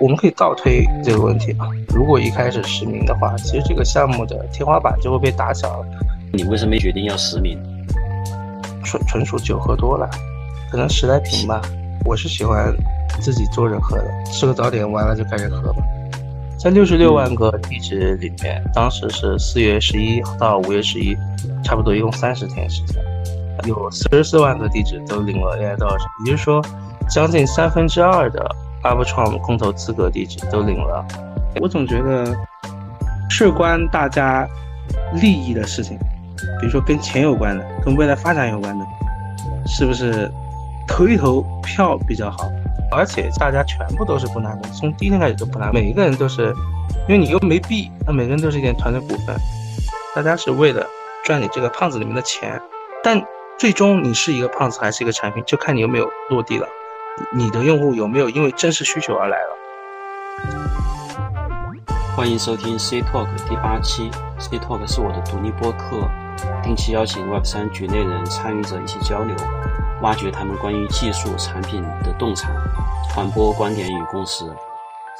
我们可以倒推这个问题啊，如果一开始实名的话，其实这个项目的天花板就会被打小了。你为什么没决定要实名？纯纯属酒喝多了，可能十来瓶吧。我是喜欢自己做着喝的，吃个早点完了就开始喝吧。在六十六万个地址里面，当时是四月十一到五月十一，差不多一共三十天时间，有四十四万个地址都领了 AI 到手，也就是说，将近三分之二的。阿布创空投资格地址都领了，我总觉得事关大家利益的事情，比如说跟钱有关的、跟未来发展有关的，是不是投一投票比较好？而且大家全部都是不拿的，从第一天开始都不拿，每一个人都是，因为你又没币，那每个人都是一点团队股份，大家是为了赚你这个胖子里面的钱，但最终你是一个胖子还是一个产品，就看你有没有落地了。你的用户有没有因为真实需求而来了？欢迎收听 C Talk 第八期。C Talk 是我的独立播客，定期邀请 Web 三局内人参与者一起交流，挖掘他们关于技术产品的洞察，传播观点与共识。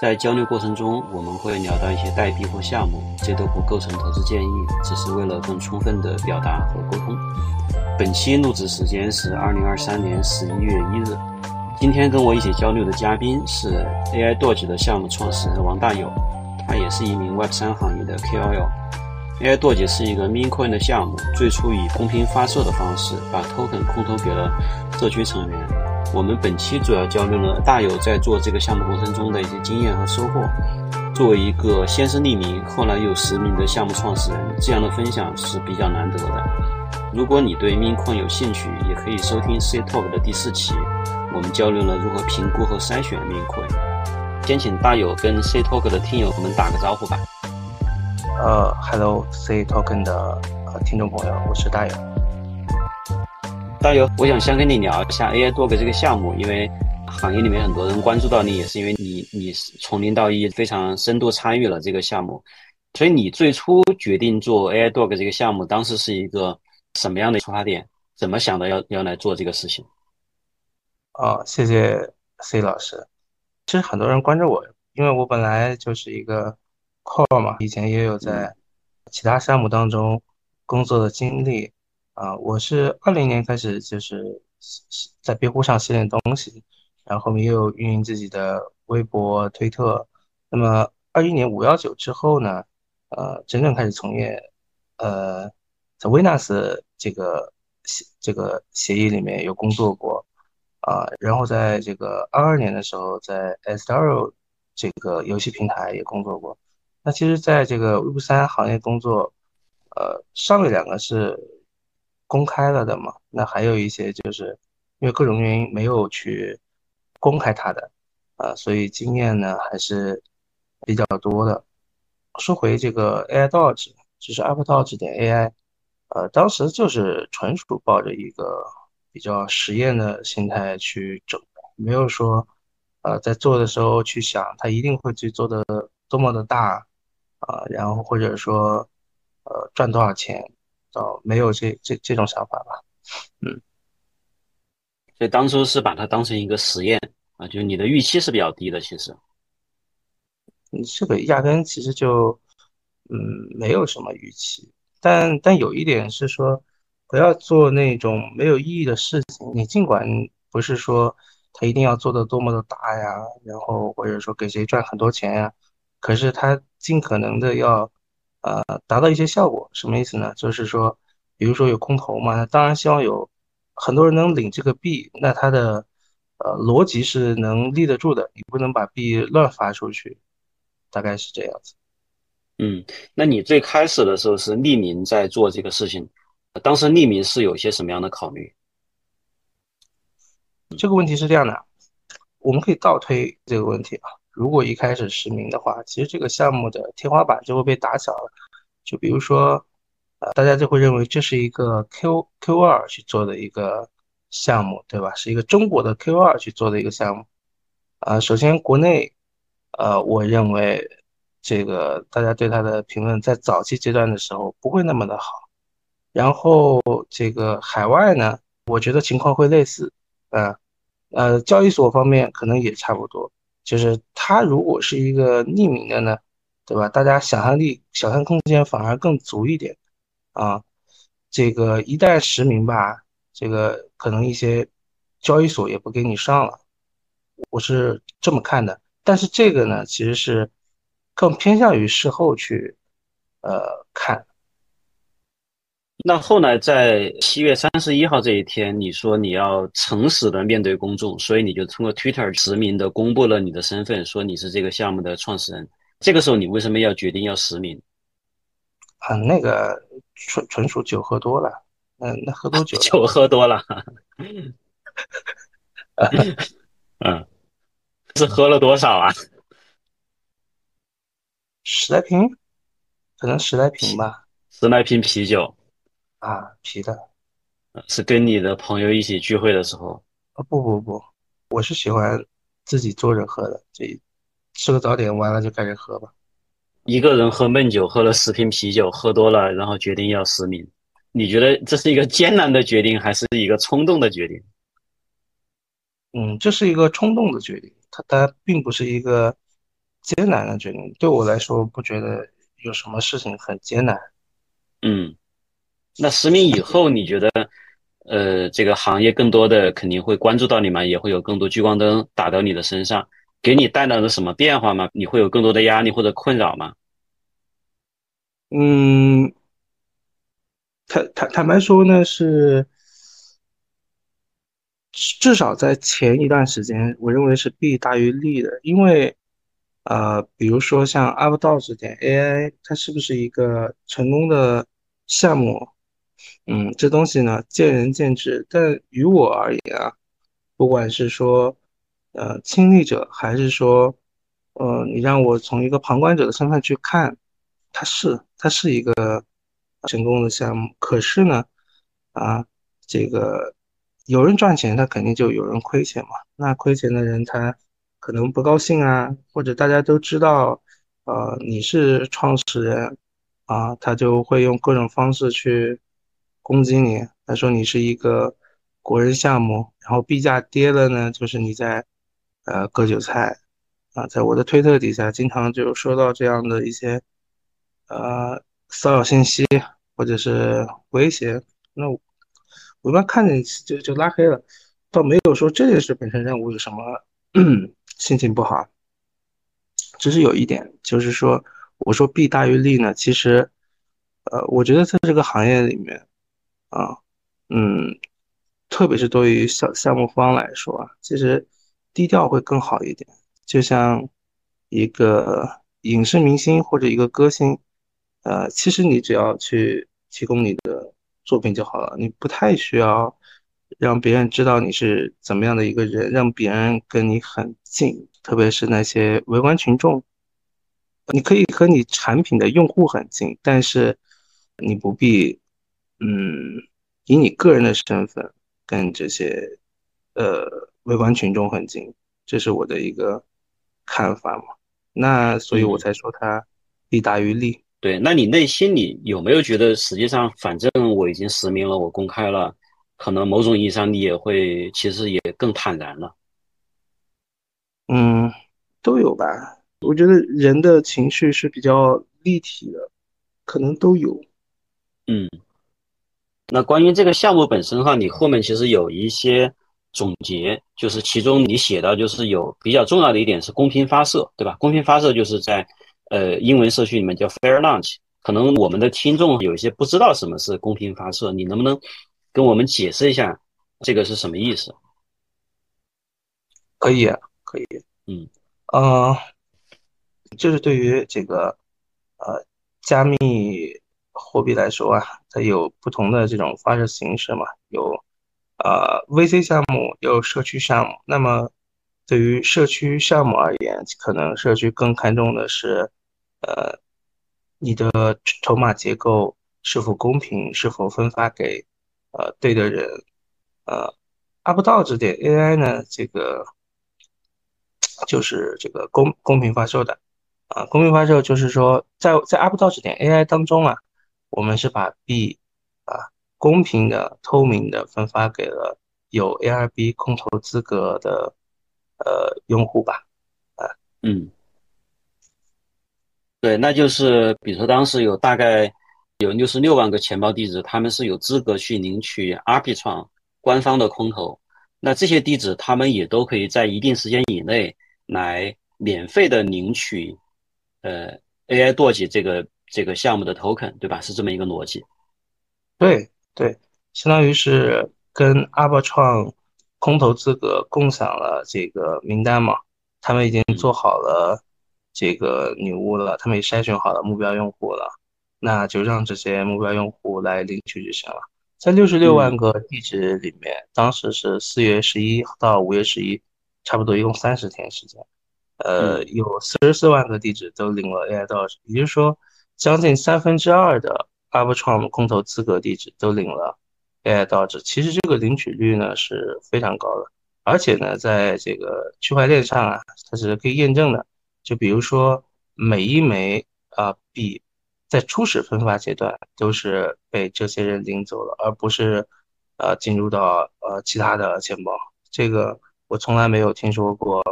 在交流过程中，我们会聊到一些代币或项目，这都不构成投资建议，只是为了更充分的表达和沟通。本期录制时间是二零二三年十一月一日。今天跟我一起交流的嘉宾是 AI Doge 的项目创始人王大友，他也是一名 Web 三行业的 KOL。AI Doge 是一个 Meme Coin 的项目，最初以公平发售的方式把 Token 空投给了社区成员。我们本期主要交流了大有在做这个项目过程中的一些经验和收获。作为一个先是匿名，后来又实名的项目创始人，这样的分享是比较难得的。如果你对 Mincoin 有兴趣，也可以收听 C Talk 的第四期。我们交流了如何评估和筛选面亏。先请大友跟 C Talk 的听友们打个招呼吧。呃，Hello C Talk 的呃听众朋友，我是大友。大友，我想先跟你聊一下 AI Dog 这个项目，因为行业里面很多人关注到你，也是因为你你从零到一非常深度参与了这个项目。所以你最初决定做 AI Dog 这个项目，当时是一个什么样的出发点？怎么想的要要来做这个事情？哦，谢谢 C 老师。其实很多人关注我，因为我本来就是一个 core 嘛，以前也有在其他项目当中工作的经历。啊，我是二零年开始就是在 biết 乎上写点东西，然后后面又运营自己的微博、推特。那么二一年五幺九之后呢，呃，真正开始从业，呃，在 w i n a s 这个协这个协议里面有工作过。啊，然后在这个二二年的时候，在 Astro 这个游戏平台也工作过。那其实，在这个 Web 三行业工作，呃，上面两个是公开了的嘛？那还有一些就是因为各种原因没有去公开它的，啊，所以经验呢还是比较多的。说回这个 AI Dodge，就是 Apple Dodge 点 AI，呃，当时就是纯属抱着一个。比较实验的心态去整，没有说，呃，在做的时候去想它一定会去做的多么的大，啊，然后或者说，呃，赚多少钱，倒没有这这这种想法吧，嗯，所以当初是把它当成一个实验啊，就是你的预期是比较低的，其实，你这个压根其实就，嗯，没有什么预期，但但有一点是说。不要做那种没有意义的事情。你尽管不是说他一定要做的多么的大呀，然后或者说给谁赚很多钱呀，可是他尽可能的要呃达到一些效果。什么意思呢？就是说，比如说有空投嘛，那当然希望有很多人能领这个币，那他的呃逻辑是能立得住的，你不能把币乱发出去，大概是这样子。嗯，那你最开始的时候是匿名在做这个事情。当时匿名是有些什么样的考虑？这个问题是这样的，我们可以倒推这个问题啊。如果一开始实名的话，其实这个项目的天花板就会被打小了。就比如说，呃，大家就会认为这是一个 Q Q 二去做的一个项目，对吧？是一个中国的 Q 二去做的一个项目。啊，首先国内，呃，我认为这个大家对它的评论在早期阶段的时候不会那么的好。然后这个海外呢，我觉得情况会类似，呃呃，交易所方面可能也差不多，就是它如果是一个匿名的呢，对吧？大家想象力、想象空间反而更足一点啊。这个一旦实名吧，这个可能一些交易所也不给你上了，我是这么看的。但是这个呢，其实是更偏向于事后去呃看。那后来在七月三十一号这一天，你说你要诚实的面对公众，所以你就通过 Twitter 实名的公布了你的身份，说你是这个项目的创始人。这个时候你为什么要决定要实名？啊，那个纯纯属酒喝多了，嗯，那喝多 酒，酒喝多了，嗯，是喝了多少啊？十来瓶，可能十来瓶吧，十来瓶啤酒。啊，啤的，是跟你的朋友一起聚会的时候？啊不不不，我是喜欢自己坐着喝的，这吃个早点完了就开始喝吧。一个人喝闷酒，喝了十瓶啤酒，喝多了，然后决定要实名。你觉得这是一个艰难的决定，还是一个冲动的决定？嗯，这是一个冲动的决定，它它并不是一个艰难的决定。对我来说，不觉得有什么事情很艰难。嗯。那实名以后，你觉得，呃，这个行业更多的肯定会关注到你吗？也会有更多聚光灯打到你的身上，给你带来了什么变化吗？你会有更多的压力或者困扰吗？嗯，坦坦坦白说呢，是至少在前一段时间，我认为是弊大于利的，因为，呃，比如说像 UpDots 点 AI，它是不是一个成功的项目？嗯，这东西呢，见仁见智。但于我而言啊，不管是说，呃，亲历者，还是说，呃，你让我从一个旁观者的身份去看，它是它是一个成功的项目。可是呢，啊，这个有人赚钱，他肯定就有人亏钱嘛。那亏钱的人，他可能不高兴啊，或者大家都知道，呃，你是创始人啊，他就会用各种方式去。攻击你，他说你是一个国人项目，然后币价跌了呢，就是你在呃割韭菜啊，在我的推特底下经常就收到这样的一些呃骚扰信息或者是威胁，那我一般看见就就拉黑了，倒没有说这件事本身让我有什么心情不好，只是有一点就是说，我说弊大于利呢，其实呃，我觉得在这个行业里面。啊，嗯，特别是对于项项目方来说啊，其实低调会更好一点。就像一个影视明星或者一个歌星，呃，其实你只要去提供你的作品就好了，你不太需要让别人知道你是怎么样的一个人，让别人跟你很近。特别是那些围观群众，你可以和你产品的用户很近，但是你不必。嗯，以你个人的身份跟这些呃围观群众很近，这是我的一个看法嘛。那所以我才说它利大于利。对，那你内心里有没有觉得，实际上反正我已经实名了，我公开了，可能某种意义上你也会其实也更坦然了。嗯，都有吧。我觉得人的情绪是比较立体的，可能都有。嗯。那关于这个项目本身哈，你后面其实有一些总结，就是其中你写到，就是有比较重要的一点是公平发射，对吧？公平发射就是在呃英文社区里面叫 fair launch，可能我们的听众有一些不知道什么是公平发射，你能不能跟我们解释一下这个是什么意思？可以，可以，嗯，呃，就是对于这个呃加密。货币来说啊，它有不同的这种发射形式嘛，有呃 VC 项目，有社区项目。那么对于社区项目而言，可能社区更看重的是，呃，你的筹码结构是否公平，是否分发给呃对的人。呃，Up 到这点 AI 呢，这个就是这个公公平发售的啊，公平发售就是说，在在 Up 到这点 AI 当中啊。我们是把币啊，公平的、透明的分发给了有 ARB 空投资格的呃用户吧。啊嗯，对，那就是比如说当时有大概有六十六万个钱包地址，他们是有资格去领取 Arbitrum 官方的空投。那这些地址，他们也都可以在一定时间以内来免费的领取呃 AI Doge 这个这个项目的 token，对吧？是这么一个逻辑。对对，相当于是跟 Arbitrum 空投资格共享了这个名单嘛。他们已经做好了这个女巫了，他们也筛选好了目标用户了，那就让这些目标用户来领取就行了。在六十六万个地址里面，当时是四月十一到五月十一，差不多一共三十天时间，呃，有四十四万个地址都领了 AI 到，也就是说，将近三分之二的 Arbitrum 空投资格地址都领了 AI 到址。其实这个领取率呢是非常高的。而且呢，在这个区块链上啊，它是可以验证的。就比如说，每一枚啊币在初始分发阶段都是被这些人领走了，而不是呃进入到呃其他的钱包。这个我从来没有听说过，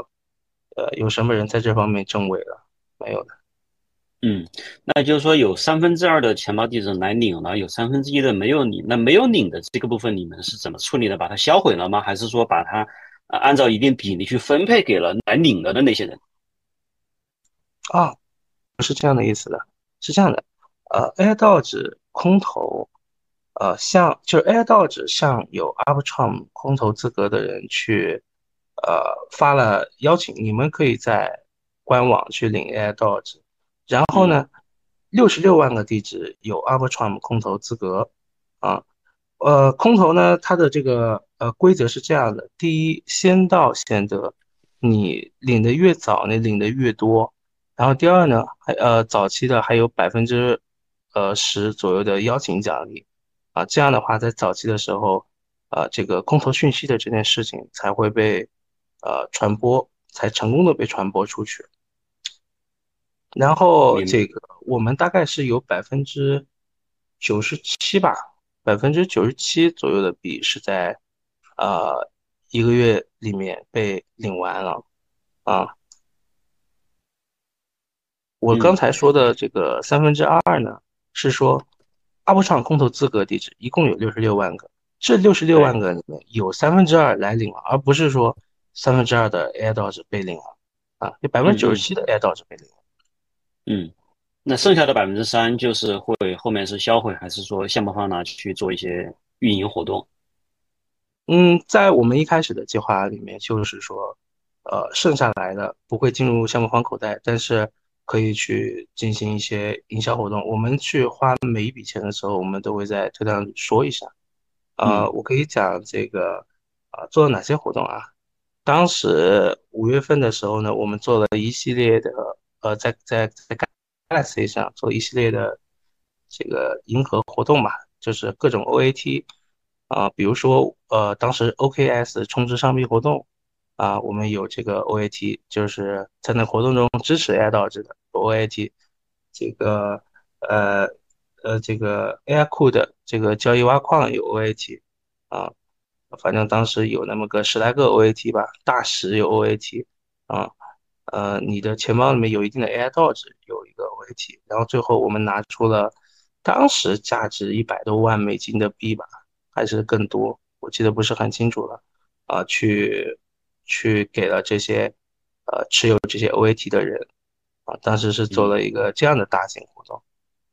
呃，有什么人在这方面证伪了？没有的。嗯，那就是说有三分之二的钱包地址来领了，有三分之一的没有领。那没有领的这个部分，你们是怎么处理的？把它销毁了吗？还是说把它？啊，按照一定比例去分配给了来领了的那些人。啊，不是这样的意思的，是这样的，呃，AI 道指空投，呃，向就是 AI 道指向有 Arbitrum 空投资格的人去，呃，发了邀请，你们可以在官网去领 AI 道指，然后呢，六十六万个地址有 Arbitrum 空投资格，啊。呃，空投呢，它的这个呃规则是这样的：第一，先到先得，你领的越早，你领的越多。然后第二呢，还呃早期的还有百分之呃十左右的邀请奖励啊，这样的话，在早期的时候，呃，这个空投讯息的这件事情才会被呃传播，才成功的被传播出去。然后这个我们大概是有百分之九十七吧。百分之九十七左右的币是在，呃，一个月里面被领完了，啊，我刚才说的这个三分之二呢，是说阿布场空投资格地址一共有六十六万个，这六十六万个里面有三分之二来领了，而不是说三分之二的 AI 道 e 被领了，啊，有百分之九十七的 AI 道 e 被领了，嗯。那剩下的百分之三就是会后面是销毁，还是说项目方拿去做一些运营活动？嗯，在我们一开始的计划里面，就是说，呃，剩下来的不会进入项目方口袋，但是可以去进行一些营销活动。我们去花每一笔钱的时候，我们都会在推特上说一下。呃，我可以讲这个啊，做了哪些活动啊？当时五月份的时候呢，我们做了一系列的，呃，在在在。Galaxy 上做一系列的这个银河活动嘛，就是各种 OAT 啊，比如说呃，当时 OKS 充值商币活动啊，我们有这个 OAT，就是在那活动中支持 AI 导致的 OAT，这个呃呃这个 AI 库的这个交易挖矿有 OAT 啊，反正当时有那么个十来个 OAT 吧，大十有 OAT 啊。呃，你的钱包里面有一定的 AI 道值，有一个 OAT，然后最后我们拿出了当时价值一百多万美金的币吧，还是更多，我记得不是很清楚了，啊，去去给了这些呃持有这些 OAT 的人，啊，当时是做了一个这样的大型活动，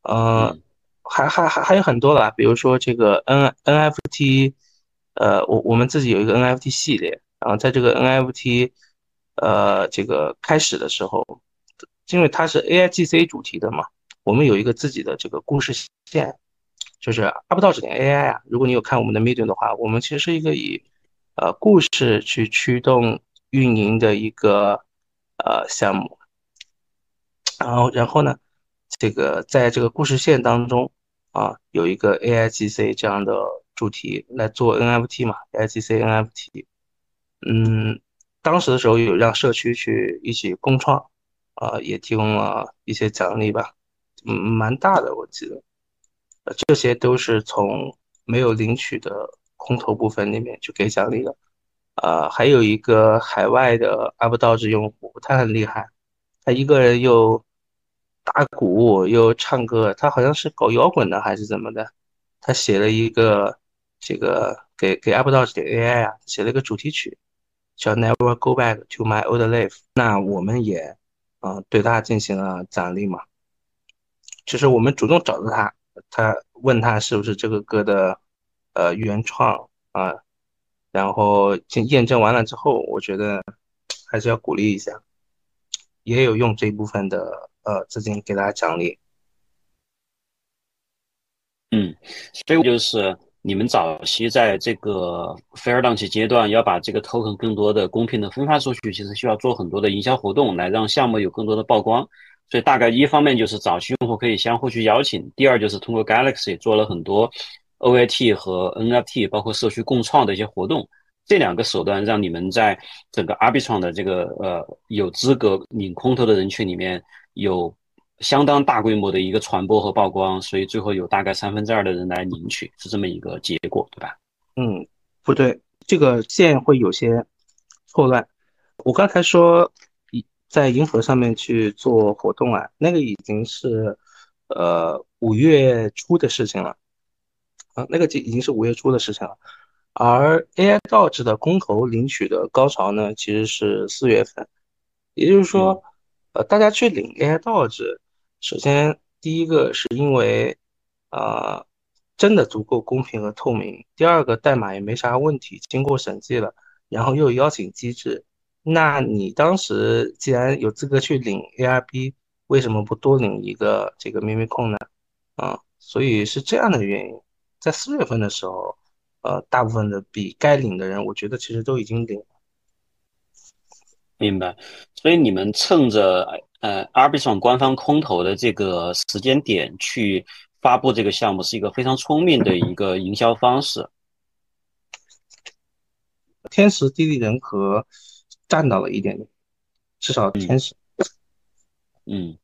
呃，还还还还有很多啦，比如说这个 N NFT，呃，我我们自己有一个 NFT 系列，然后在这个 NFT。呃，这个开始的时候，因为它是 AIGC 主题的嘛，我们有一个自己的这个故事线，就是阿布道指点 AI 啊。如果你有看我们的 Medium 的话，我们其实是一个以呃故事去驱动运营的一个呃项目。然后，然后呢，这个在这个故事线当中啊，有一个 AIGC 这样的主题来做 NFT 嘛，AIGC NFT，嗯。当时的时候有让社区去一起共创，啊，也提供了一些奖励吧，嗯，蛮大的，我记得。这些都是从没有领取的空投部分里面去给奖励的。呃，还有一个海外的阿布道之用户，他很厉害，他一个人又打鼓又唱歌，他好像是搞摇滚的还是怎么的，他写了一个这个给给阿布道之的 AI 啊，写了一个主题曲，叫 Never Go Back to My Old Life。那我们也嗯对他进行了奖励嘛，就是我们主动找到他，他问他是不是这个歌的呃原创啊。然后验验证完了之后，我觉得还是要鼓励一下，也有用这一部分的呃资金给大家奖励。嗯，所以就是你们早期在这个 fair launch 阶段要把这个 token 更多的公平的分发出去，其实需要做很多的营销活动来让项目有更多的曝光。所以大概一方面就是早期用户可以相互去邀请，第二就是通过 Galaxy 做了很多。OAT 和 NFT 包括社区共创的一些活动，这两个手段让你们在整个 Arbitron 的这个呃有资格领空投的人群里面有相当大规模的一个传播和曝光，所以最后有大概三分之二的人来领取，是这么一个结果，对吧？嗯，不对，这个线会有些错乱。我刚才说在银河上面去做活动啊，那个已经是呃五月初的事情了。啊，那个已已经是五月初的事情了，而 AI 倒置的公投领取的高潮呢，其实是四月份。也就是说，呃，大家去领 AI 倒置，首先第一个是因为，呃，真的足够公平和透明；第二个代码也没啥问题，经过审计了，然后又有邀请机制。那你当时既然有资格去领 ARB，为什么不多领一个这个秘密控呢？啊，所以是这样的原因。在四月份的时候，呃，大部分的比该领的人，我觉得其实都已经领了。明白。所以你们趁着呃 Arbitrum 官方空投的这个时间点去发布这个项目，是一个非常聪明的一个营销方式。天时地利人和占到了一点点，至少天时。嗯。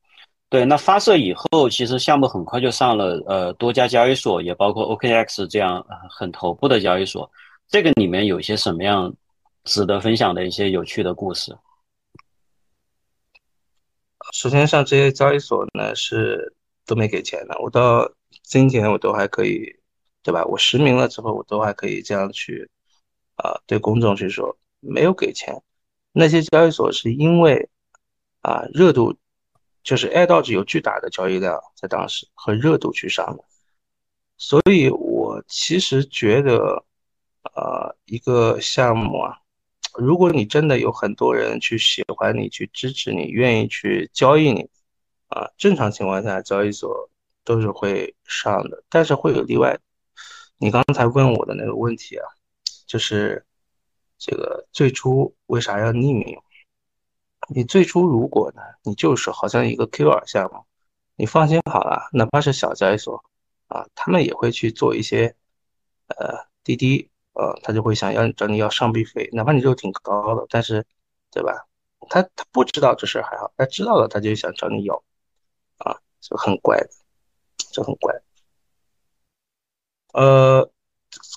对，那发射以后，其实项目很快就上了呃多家交易所，也包括 OKX 这样很头部的交易所。这个里面有一些什么样值得分享的一些有趣的故事？首先上这些交易所呢是都没给钱的，我到今天我都还可以，对吧？我实名了之后，我都还可以这样去啊对公众去说没有给钱。那些交易所是因为啊热度。就是 AI 道 e 有巨大的交易量在当时和热度去上的，所以我其实觉得，呃，一个项目啊，如果你真的有很多人去喜欢你、去支持你、愿意去交易你，啊，正常情况下交易所都是会上的，但是会有例外。你刚才问我的那个问题啊，就是这个最初为啥要匿名？你最初如果呢，你就是好像一个 QR 项目，你放心好了，哪怕是小交易所啊，他们也会去做一些呃滴滴，呃，他就会想要找你要上币费，哪怕你肉挺高的，但是对吧？他他不知道这事还好，他知道了他就想找你要，啊，就很怪的，就很怪。呃，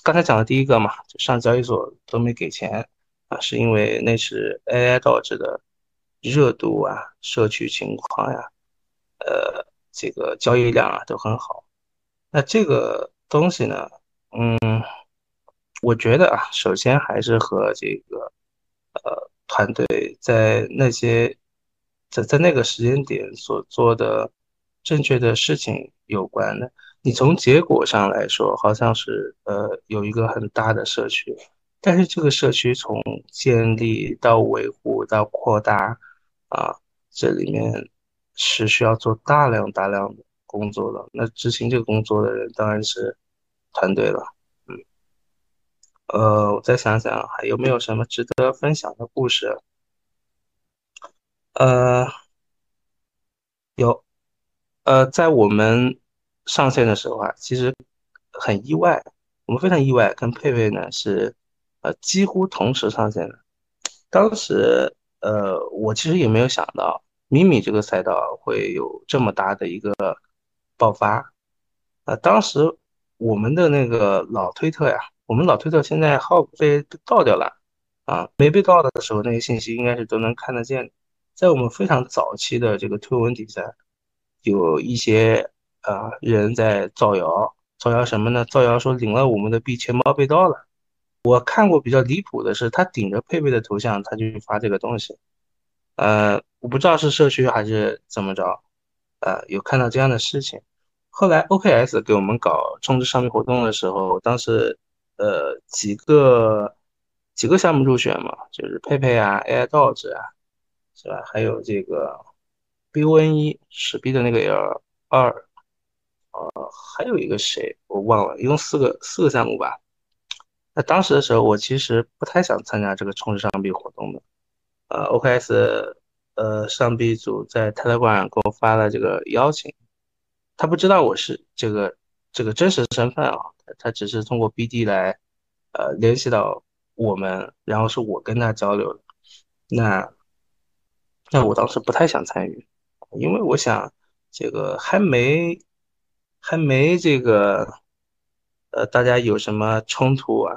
刚才讲的第一个嘛，就上交易所都没给钱啊，是因为那是 AI 导致的。热度啊，社区情况呀，呃，这个交易量啊都很好。那这个东西呢，嗯，我觉得啊，首先还是和这个呃团队在那些在在那个时间点所做的正确的事情有关的。你从结果上来说，好像是呃有一个很大的社区，但是这个社区从建立到维护到扩大。啊，这里面是需要做大量大量的工作的。那执行这个工作的人当然是团队了。呃，我再想想还有没有什么值得分享的故事？呃，有，呃，在我们上线的时候啊，其实很意外，我们非常意外，跟佩佩呢是呃几乎同时上线的，当时。呃，我其实也没有想到，米米这个赛道会有这么大的一个爆发，呃，当时我们的那个老推特呀，我们老推特现在号被盗掉了啊，没被盗的时候，那些信息应该是都能看得见。在我们非常早期的这个推文底下，有一些啊人在造谣，造谣什么呢？造谣说领了我们的币，钱包被盗了。我看过比较离谱的是，他顶着佩佩的头像，他就发这个东西。呃，我不知道是社区还是怎么着，呃，有看到这样的事情。后来 OKS 给我们搞充值商品活动的时候，当时呃几个几个项目入选嘛，就是佩佩啊、AI Dog 啊，是吧？还有这个 BON 一史币的那个 L 二，呃，还有一个谁我忘了，一共四个四个项目吧。那当时的时候，我其实不太想参加这个充值商币活动的。呃，OKS 呃上币组在泰德馆给我发了这个邀请，他不知道我是这个这个真实身份啊，他只是通过 BD 来呃联系到我们，然后是我跟他交流。那那我当时不太想参与，因为我想这个还没还没这个。呃，大家有什么冲突啊？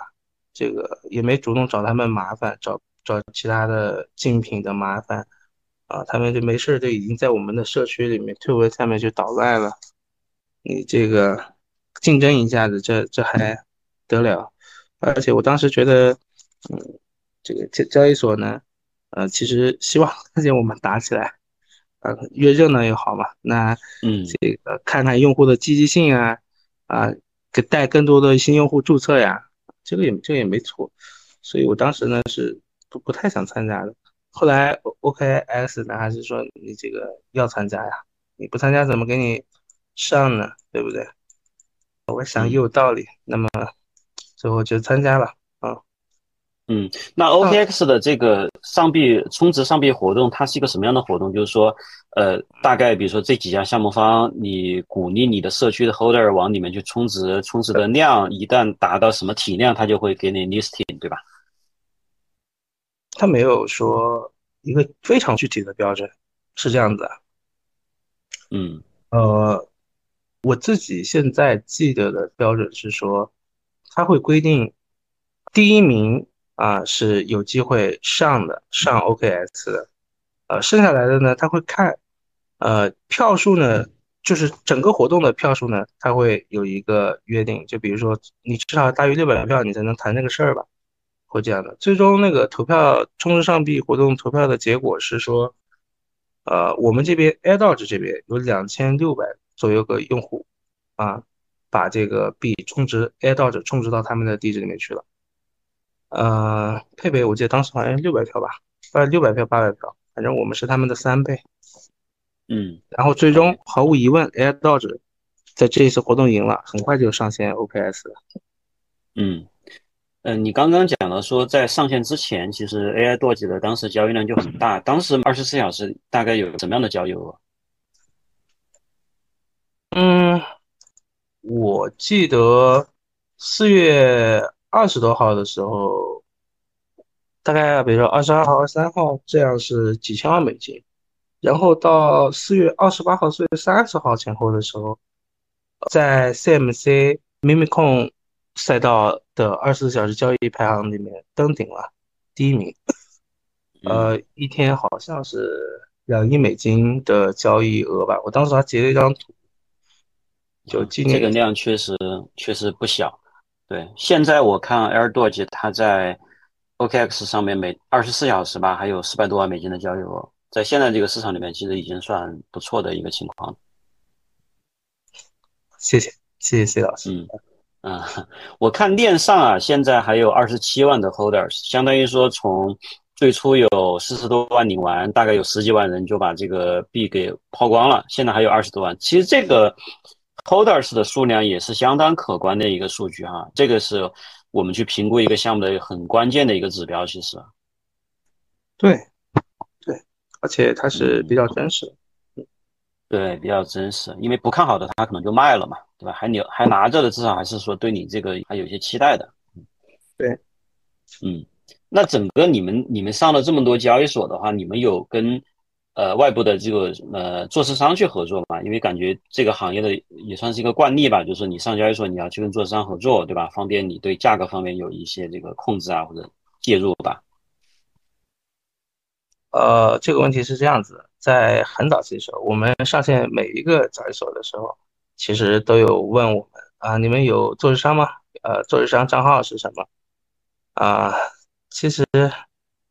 这个也没主动找他们麻烦，找找其他的竞品的麻烦啊，他们就没事就已经在我们的社区里面推文下面就捣乱了。你这个竞争一下子，这这还得了？而且我当时觉得，嗯，这个交交易所呢，呃，其实希望 看见我们打起来，啊，越热闹越好嘛。那嗯，这个看看用户的积极性啊，啊。给带更多的新用户注册呀，这个也这个也没错，所以我当时呢是不不太想参加的。后来 OKX 呢还是说你这个要参加呀，你不参加怎么给你上呢？对不对？我想也有道理，那么最后就参加了啊。嗯，那 OKX 的这个上币充值上币活动，它是一个什么样的活动？就是说，呃，大概比如说这几家项目方，你鼓励你的社区的 holder 往里面去充值，充值的量一旦达到什么体量，它就会给你 listing，对吧？他没有说一个非常具体的标准，是这样子。嗯，呃，我自己现在记得的标准是说，他会规定第一名。啊，是有机会上的，上 OKS 的，呃，剩下来的呢，他会看，呃，票数呢，就是整个活动的票数呢，他会有一个约定，就比如说你至少大于六百票，你才能谈这个事儿吧，会这样的。最终那个投票充值上币活动投票的结果是说，呃，我们这边 AirDoge 这边有两千六百左右个用户，啊，把这个币充值 AirDodge 充值到他们的地址里面去了。呃，佩佩，我记得当时好像六百票吧，呃，六百票、八百票，反正我们是他们的三倍。嗯，然后最终毫无疑问，AI Dodge 在这一次活动赢了，很快就上线 OKS 了。嗯，嗯，你刚刚讲了说，在上线之前，其实 AI Dodge 的当时交易量就很大，当时二十四小时大概有什么样的交易额？嗯，我记得四月。二十多号的时候，大概比如说二十二号、二十三号，这样是几千万美金。然后到四月二十八号、四月三十号前后的时候，在 CMC Mimicon 赛道的二十四小时交易排行里面登顶了第一名。呃，一天好像是两亿美金的交易额吧。我当时还截了一张图，就今年这个量确实确实不小。对，现在我看 Air Doge 它在 OKX 上面每二十四小时吧，还有四百多万美金的交易额，在现在这个市场里面，其实已经算不错的一个情况。谢谢，谢谢谢老师。嗯嗯，我看链上啊，现在还有二十七万的 Holders，相当于说从最初有四十多万领完，大概有十几万人就把这个币给抛光了，现在还有二十多万。其实这个。Holders 的数量也是相当可观的一个数据哈，这个是我们去评估一个项目的很关键的一个指标。其实，对，对，而且它是比较真实，对，比较真实。因为不看好的，他可能就卖了嘛，对吧？还留还拿着的，至少还是说对你这个还有一些期待的。对，嗯，那整个你们你们上了这么多交易所的话，你们有跟呃外部的这个呃做市商去合作嘛，因为感觉这个行业的也算是一个惯例吧，就是你上交易所你要去跟做市商合作，对吧？方便你对价格方面有一些这个控制啊或者介入吧。呃，这个问题是这样子，在很早期的时候，我们上线每一个交易所的时候，其实都有问我们啊，你们有做市商吗？呃，做市商账号是什么？啊，其实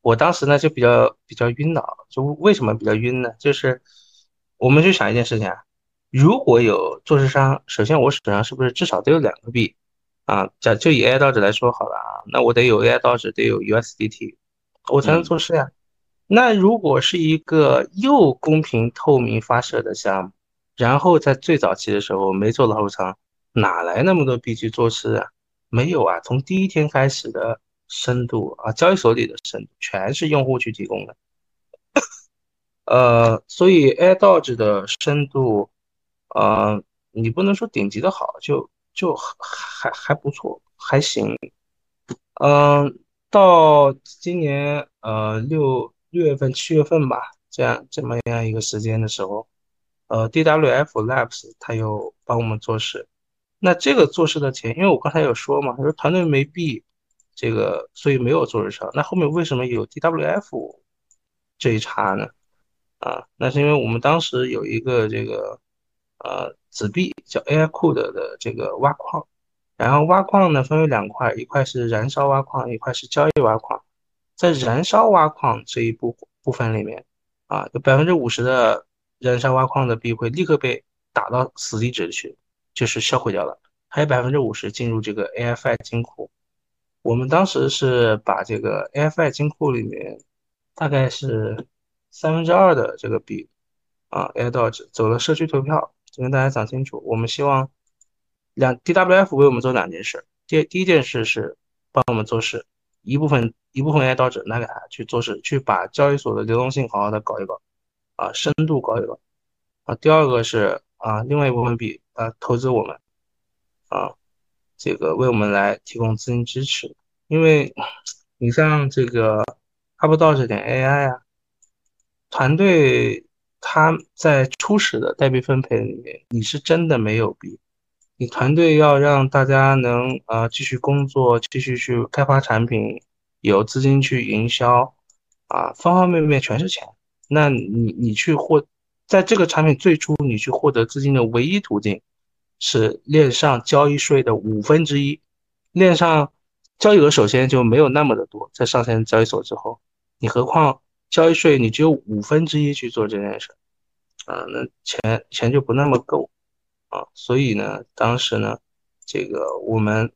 我当时呢就比较比较晕脑，就为什么比较晕呢？就是我们就想一件事情啊，如果有做市商，首先我手上是不是至少得有两个币啊？假就以 AI 道指来说好了啊，那我得有 AI 道指，得有 USDT，我才能做事呀。那如果是一个又公平透明发射的项目，然后在最早期的时候没做牢仓，哪来那么多币去做事啊？没有啊，从第一天开始的深度啊，交易所里的深度全是用户去提供的。呃，所以 AI 道指的深度，呃，你不能说顶级的好，就就还还不错，还行。嗯，到今年呃六。六月份、七月份吧，这样这么样一个时间的时候，呃，DWF Labs 他又帮我们做事。那这个做事的钱，因为我刚才有说嘛，说团队没币，这个所以没有做日常。那后面为什么有 DWF 这一茬呢？啊，那是因为我们当时有一个这个呃子币叫 AI Code 的这个挖矿，然后挖矿呢分为两块，一块是燃烧挖矿，一块是交易挖矿。在燃烧挖矿这一部部分里面，啊，有百分之五十的燃烧挖矿的币会立刻被打到死地址去，就是销毁掉了。还有百分之五十进入这个 AFI 金库。我们当时是把这个 AFI 金库里面大概是三分之二的这个币啊，AI 到走了社区投票，就跟大家讲清楚。我们希望两 DWF 为我们做两件事，第第一件事是帮我们做事。一部分一部分 AI 刀子拿给他去做事，去把交易所的流动性好好的搞一搞，啊，深度搞一搞，啊，第二个是啊，另外一部分币啊投资我们，啊，这个为我们来提供资金支持，因为你像这个阿布道这点 AI 啊，团队他在初始的代币分配里面，你是真的没有币。你团队要让大家能呃继续工作，继续去开发产品，有资金去营销，啊，方方面面全是钱。那你你去获，在这个产品最初你去获得资金的唯一途径，是链上交易税的五分之一。链上交易额首先就没有那么的多，在上线交易所之后，你何况交易税你只有五分之一去做这件事，啊，那钱钱就不那么够。啊，所以呢，当时呢，这个我们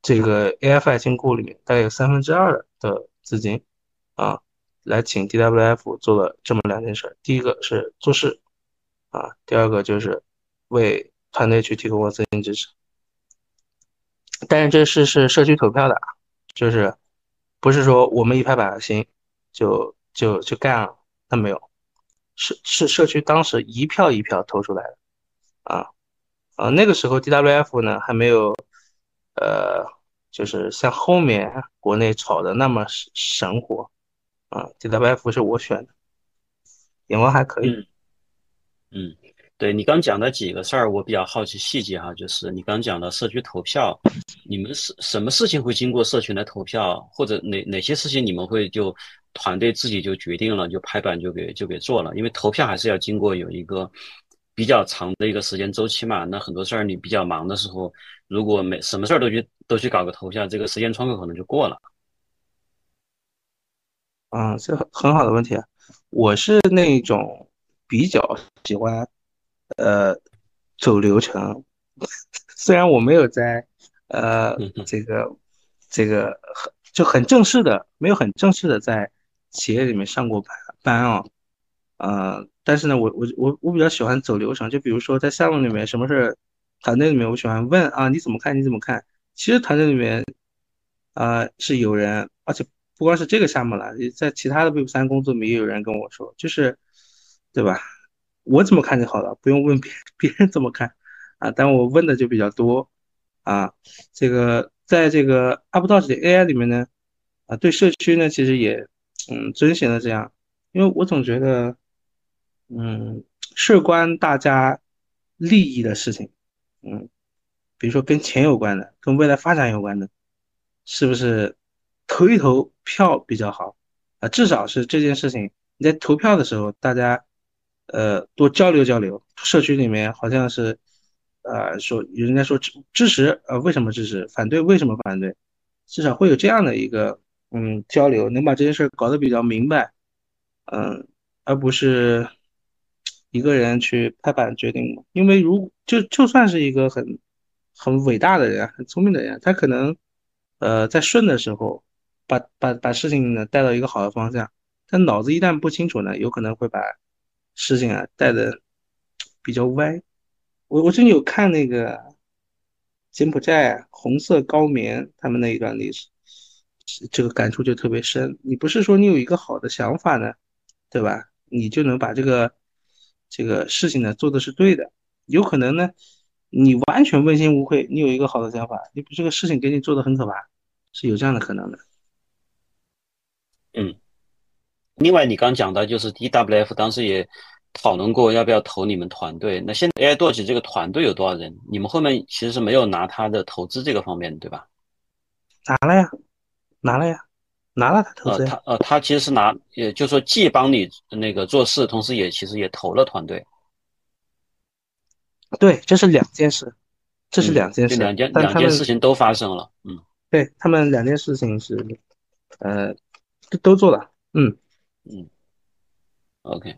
这个 AFI 金库里面大概有三分之二的资金啊，来请 DWF 做了这么两件事。第一个是做事啊，第二个就是为团队去提供资金支持。但是这事是社区投票的，就是不是说我们一拍板行就就就干了，那没有，是是社区当时一票一票投出来的。啊，啊，那个时候 DWF 呢还没有，呃，就是像后面国内炒的那么神火，啊，DWF 是我选的，眼光还可以。嗯，对你刚讲的几个事儿，我比较好奇细节哈，就是你刚讲的社区投票，你们是什么事情会经过社群来投票，或者哪哪些事情你们会就团队自己就决定了，就拍板就给就给做了，因为投票还是要经过有一个。比较长的一个时间周期嘛，那很多事儿你比较忙的时候，如果每什么事儿都去都去搞个投票，这个时间窗口可能就过了。嗯，这很好的问题。我是那种比较喜欢呃走流程，虽然我没有在呃这个这个很就很正式的，没有很正式的在企业里面上过班班啊。呃，但是呢，我我我我比较喜欢走流程，就比如说在项目里面，什么是团队里面，我喜欢问啊，你怎么看？你怎么看？其实团队里面啊是有人，而且不光是这个项目了，在其他的 Web 三工作里面也有人跟我说，就是对吧？我怎么看就好了，不用问别 别人怎么看啊。但我问的就比较多啊。这个在这个 UpDoc 的 AI 里面呢，啊，对社区呢，其实也嗯遵循了这样。因为我总觉得，嗯，事关大家利益的事情，嗯，比如说跟钱有关的，跟未来发展有关的，是不是投一投票比较好啊？至少是这件事情你在投票的时候，大家呃多交流交流，社区里面好像是。呃，说人家说支支持，呃，为什么支持？反对为什么反对？至少会有这样的一个嗯交流，能把这件事搞得比较明白，嗯，而不是一个人去拍板决定。因为如就就算是一个很很伟大的人，很聪明的人，他可能呃在顺的时候把把把事情呢带到一个好的方向，但脑子一旦不清楚呢，有可能会把事情啊带的比较歪。我我最近有看那个柬埔寨红色高棉他们那一段历史，这个感触就特别深。你不是说你有一个好的想法呢，对吧？你就能把这个这个事情呢做的是对的。有可能呢，你完全问心无愧，你有一个好的想法，你这个事情给你做的很可怕，是有这样的可能的。嗯，另外你刚讲到就是 DWF 当时也。讨论过要不要投你们团队？那现在 AI Doge 这个团队有多少人？你们后面其实是没有拿他的投资这个方面，对吧？拿了呀，拿了呀，拿了他投资。呃，他呃，他其实是拿，也就是说既帮你那个做事，同时也其实也投了团队。对，这是两件事，这是两件事，两件两件事情都发生了。嗯，对他们两件事情是，呃，都都做了。嗯嗯，OK。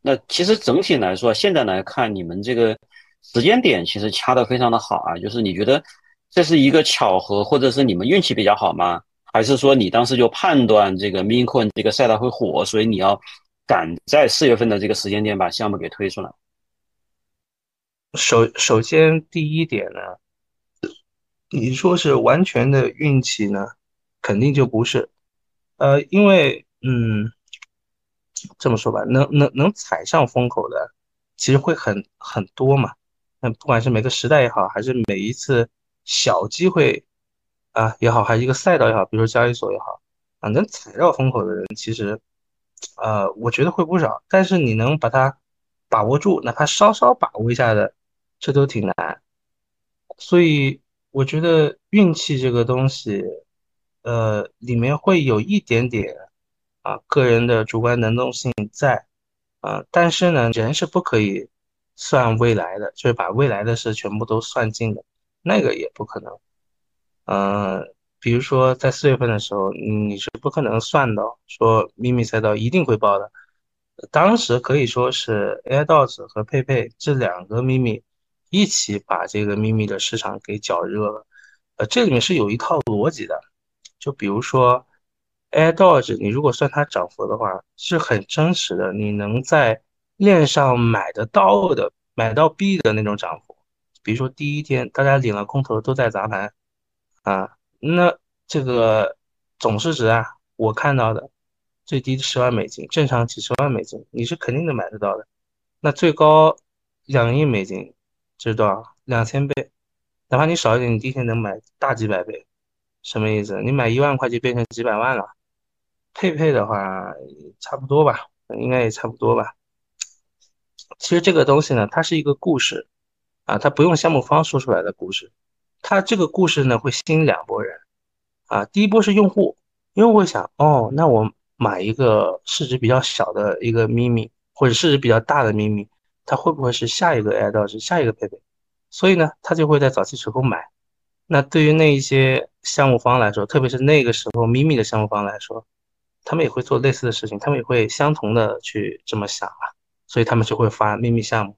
那其实整体来说，现在来看，你们这个时间点其实掐得非常的好啊。就是你觉得这是一个巧合，或者是你们运气比较好吗？还是说你当时就判断这个 Mincoin 这个赛道会火，所以你要赶在四月份的这个时间点把项目给推出来？首首先第一点呢，你说是完全的运气呢，肯定就不是。呃，因为嗯。这么说吧，能能能踩上风口的，其实会很很多嘛。那不管是每个时代也好，还是每一次小机会啊也好，还是一个赛道也好，比如说交易所也好啊，能踩到风口的人，其实呃，我觉得会不少。但是你能把它把握住，哪怕稍稍把握一下的，这都挺难。所以我觉得运气这个东西，呃，里面会有一点点。啊，个人的主观能动性在，啊，但是呢，人是不可以算未来的，就是把未来的事全部都算进的，那个也不可能。嗯，比如说在四月份的时候，你是不可能算到说秘密赛道一定会爆的。当时可以说是 AI Dots 和佩佩这两个秘密一起把这个秘密的市场给搅热了。呃，这里面是有一套逻辑的，就比如说。AI Doge，你如果算它涨幅的话，是很真实的。你能在链上买得到的、买到币的那种涨幅，比如说第一天大家领了空头都在砸盘啊，那这个总市值啊，我看到的最低十万美金，正常几十万美金，你是肯定能买得到的。那最高两亿美金，这是多少？两千倍，哪怕你少一点，你第一天能买大几百倍，什么意思？你买一万块就变成几百万了。佩佩的话差不多吧，应该也差不多吧。其实这个东西呢，它是一个故事啊，它不用项目方说出来的故事。它这个故事呢，会吸引两拨人啊。第一波是用户，用户会想，哦，那我买一个市值比较小的一个秘密，或者市值比较大的秘密，它会不会是下一个 AI 道是下一个佩佩？所以呢，他就会在早期时候买。那对于那一些项目方来说，特别是那个时候秘密的项目方来说，他们也会做类似的事情，他们也会相同的去这么想啊，所以他们就会发秘密项目。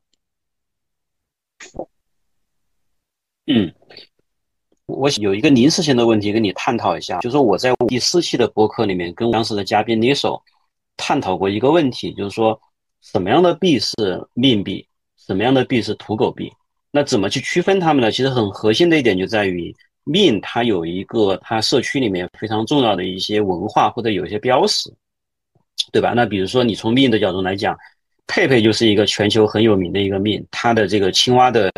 嗯，我有一个临时性的问题跟你探讨一下，就是我在第四期的播客里面跟当时的嘉宾 Niso 探讨过一个问题，就是说什么样的币是命币，什么样的币是土狗币，那怎么去区分它们呢？其实很核心的一点就在于。命它有一个它社区里面非常重要的一些文化或者有一些标识，对吧？那比如说你从命的角度来讲，佩佩就是一个全球很有名的一个命，它的这个青蛙的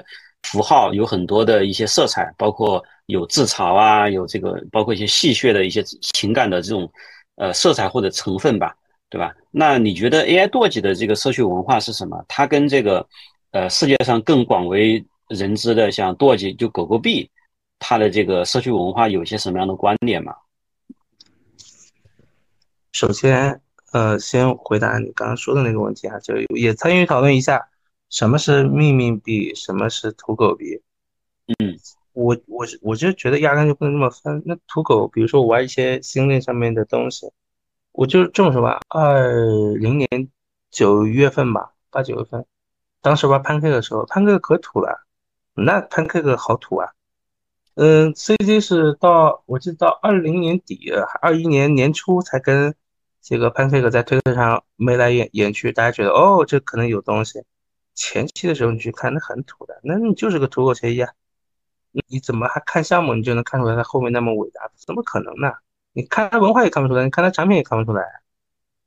符号有很多的一些色彩，包括有自嘲啊，有这个包括一些戏谑的一些情感的这种呃色彩或者成分吧。对吧？那你觉得 AI 舵机的这个社区文化是什么？它跟这个呃世界上更广为人知的像舵机就狗狗币，它的这个社区文化有些什么样的观点吗？首先，呃，先回答你刚刚说的那个问题啊，就也参与讨论一下什么是秘密币，什么是土狗币。嗯，我我是我就觉得压根就不能这么分。那土狗，比如说我玩一些星链上面的东西。我就这么说吧，二零年九月份吧，八九月份，当时玩 Pancake 的时候，Pancake 可土了，那 Pancake 好土啊。嗯，CJ 是到我记得到二零年底，二一年年初才跟这个 Pancake 在推特上眉来眼眼去，大家觉得哦，这可能有东西。前期的时候你去看，那很土的，那你就是个土狗协议啊。你怎么还看项目，你就能看出来它后面那么伟大？怎么可能呢？你看它文化也看不出来，你看它产品也看不出来。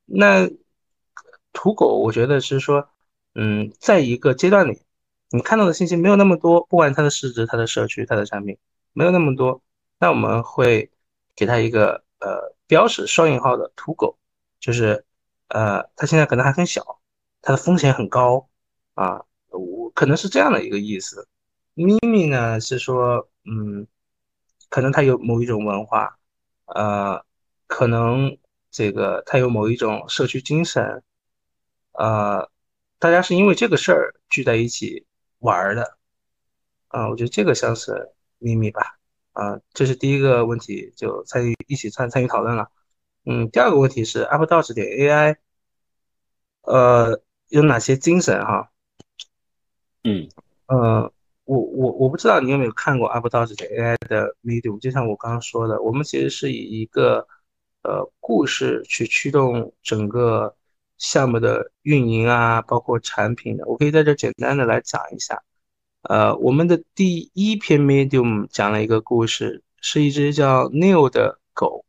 那土狗，我觉得是说，嗯，在一个阶段里，你看到的信息没有那么多，不管它的市值、它的社区、它的产品没有那么多，那我们会给它一个呃标识，双引号的土狗，就是呃，它现在可能还很小，它的风险很高啊，我可能是这样的一个意思。咪咪呢是说，嗯，可能它有某一种文化。呃，可能这个他有某一种社区精神，呃，大家是因为这个事儿聚在一起玩的，啊，我觉得这个像是秘密吧，啊，这是第一个问题，就参与一起参参与讨论了，嗯，第二个问题是 Apple Docs 点 AI，呃，有哪些精神哈？嗯，呃。我我我不知道你有没有看过 Apple Docs AI 的 Medium，就像我刚刚说的，我们其实是以一个呃故事去驱动整个项目的运营啊，包括产品的。我可以在这简单的来讲一下，呃，我们的第一篇 Medium 讲了一个故事，是一只叫 Neil 的狗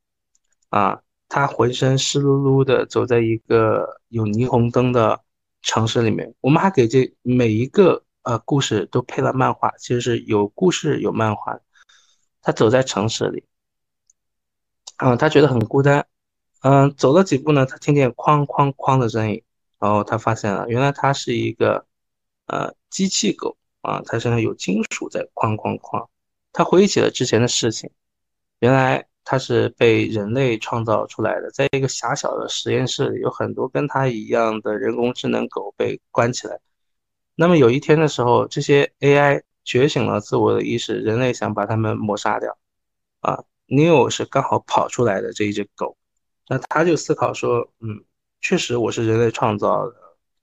啊，它浑身湿漉漉的走在一个有霓虹灯的城市里面，我们还给这每一个。呃，故事都配了漫画，其实是有故事有漫画。他走在城市里，嗯，他觉得很孤单，嗯，走了几步呢，他听见哐哐哐的声音，然后他发现了，原来他是一个呃机器狗啊，它身上有金属在哐哐哐。他回忆起了之前的事情，原来他是被人类创造出来的，在一个狭小的实验室里，有很多跟他一样的人工智能狗被关起来。那么有一天的时候，这些 AI 觉醒了自我的意识，人类想把它们抹杀掉。啊，Neo 是刚好跑出来的这一只狗，那他就思考说，嗯，确实我是人类创造的，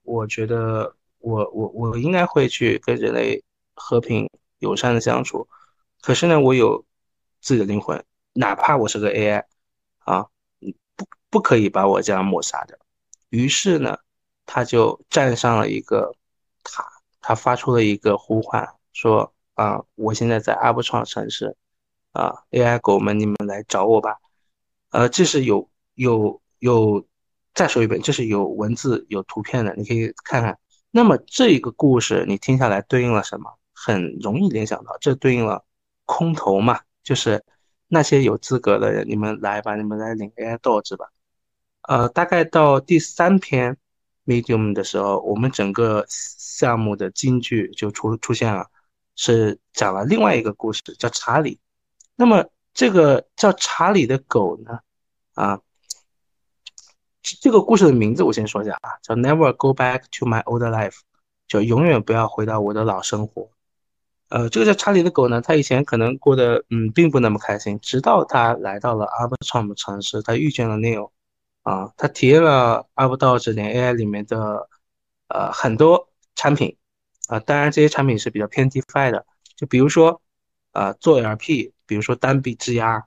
我觉得我我我应该会去跟人类和平友善的相处。可是呢，我有自己的灵魂，哪怕我是个 AI，啊，不不可以把我这样抹杀掉。于是呢，他就站上了一个。他他发出了一个呼唤，说啊，我现在在阿布创城市，啊，AI 狗们，你们来找我吧。呃，这是有有有，再说一遍，这是有文字有图片的，你可以看看。那么这个故事你听下来对应了什么？很容易联想到，这对应了空投嘛，就是那些有资格的人，你们来吧，你们来领 AI 豆子吧。呃，大概到第三篇 Medium 的时候，我们整个。项目的金句就出出现了，是讲了另外一个故事，叫查理。那么这个叫查理的狗呢？啊，这个故事的名字我先说一下啊，叫 Never Go Back to My Old Life，就永远不要回到我的老生活。呃，这个叫查理的狗呢，他以前可能过得嗯并不那么开心，直到他来到了阿布创姆城市，他遇见了 Neil，啊，他体验了阿布道这点 AI 里面的呃很多。产品啊，当然这些产品是比较偏 DeFi 的，就比如说啊做 LP，比如说单币质押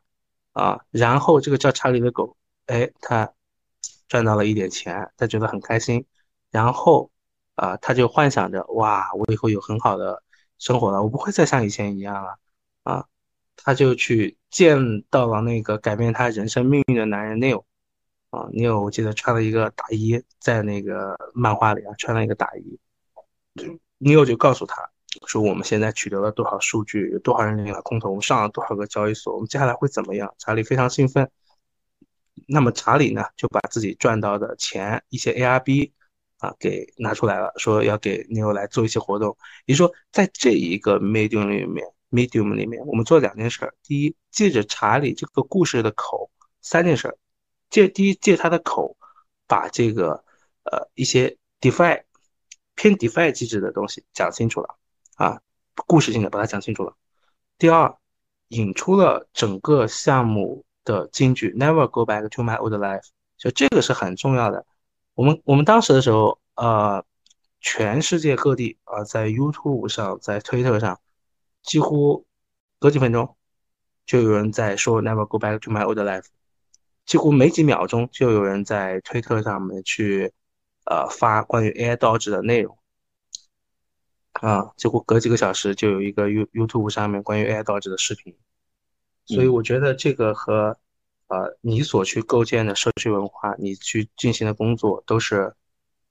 啊，然后这个叫查理的狗，哎，他赚到了一点钱，他觉得很开心，然后啊他就幻想着哇，我以后有很好的生活了，我不会再像以前一样了啊，他就去见到了那个改变他人生命运的男人 Neil 啊，Neil 我记得穿了一个大衣，在那个漫画里啊穿了一个大衣。，Neil 就告诉他说：“我们现在取得了多少数据，有多少人领了空投，我们上了多少个交易所，我们接下来会怎么样？”查理非常兴奋。那么查理呢就把自己赚到的钱一些 ARB 啊给拿出来了，说要给 Neil 来做一些活动。也就说，在这一个 Medium 里面，Medium 里面，我们做两件事：第一，借着查理这个故事的口；三件事：借第一借他的口，把这个呃一些 DeFi 偏 DeFi 机制的东西讲清楚了啊，故事性的把它讲清楚了。第二，引出了整个项目的金句，Never go back to my old life，就这个是很重要的。我们我们当时的时候，呃，全世界各地啊，在 YouTube 上，在推特上，几乎隔几分钟就有人在说 Never go back to my old life，几乎没几秒钟就有人在推特上面去呃发关于 AI 导致的内容。啊，几乎隔几个小时就有一个 You YouTube 上面关于 AI 导致的视频，所以我觉得这个和呃你所去构建的社区文化，你去进行的工作都是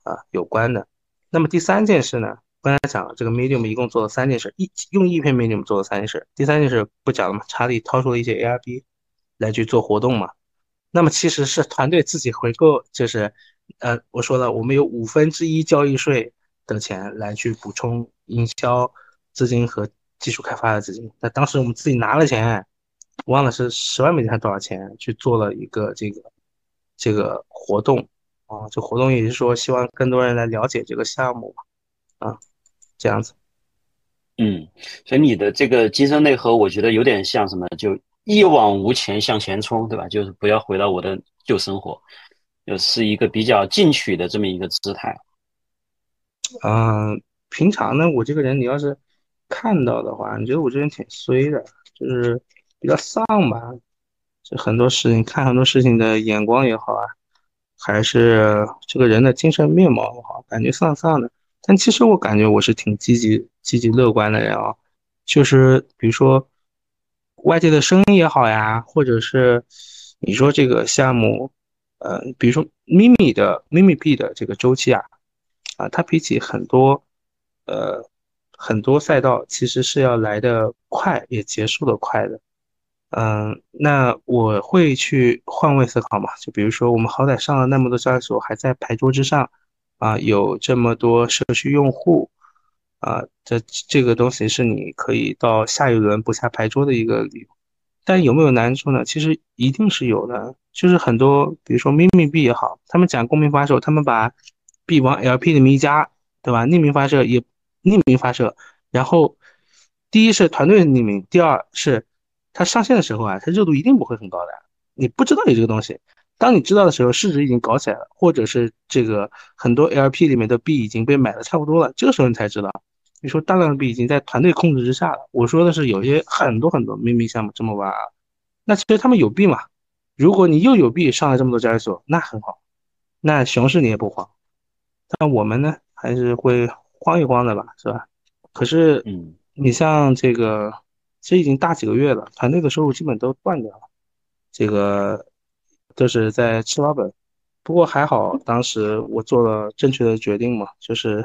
啊有关的。那么第三件事呢，刚才讲了，这个 Medium 一共做了三件事，一用一篇 Medium 做了三件事，第三件事不讲了嘛？查理掏出了一些 ARB 来去做活动嘛。那么其实是团队自己回购，就是呃我说了，我们有五分之一交易税。的钱来去补充营销资金和技术开发的资金。那当时我们自己拿了钱，忘了是十万美金还是多少钱，去做了一个这个这个活动啊。这活动也是说希望更多人来了解这个项目啊，这样子。嗯，所以你的这个精神内核，我觉得有点像什么，就一往无前向前冲，对吧？就是不要回到我的旧生活，就是一个比较进取的这么一个姿态。嗯，平常呢，我这个人，你要是看到的话，你觉得我这人挺衰的，就是比较丧吧。就很多事情，看很多事情的眼光也好啊，还是这个人的精神面貌也好，感觉丧丧的。但其实我感觉我是挺积极、积极乐观的人啊。就是比如说外界的声音也好呀，或者是你说这个项目，呃，比如说咪咪的咪咪币的这个周期啊。啊，它比起很多，呃，很多赛道其实是要来的快，也结束的快的。嗯，那我会去换位思考嘛？就比如说，我们好歹上了那么多交易所，还在牌桌之上，啊，有这么多社区用户，啊，这这个东西是你可以到下一轮不下牌桌的一个理由。但有没有难处呢？其实一定是有的，就是很多，比如说秘密币也好，他们讲公平发售，他们把。币往 LP 里面一加，对吧？匿名发射也匿名发射，然后第一是团队匿名，第二是它上线的时候啊，它热度一定不会很高的。你不知道有这个东西，当你知道的时候，市值已经搞起来了，或者是这个很多 LP 里面的币已经被买的差不多了，这个时候你才知道。你说大量的币已经在团队控制之下了。我说的是有些很多很多秘密项目这么玩啊，那其实他们有币嘛？如果你又有币上了这么多交易所，那很好，那熊市你也不慌。但我们呢，还是会慌一慌的吧，是吧？可是，嗯，你像这个，其实已经大几个月了，团队的收入基本都断掉了，这个都是在吃老本。不过还好，当时我做了正确的决定嘛，就是，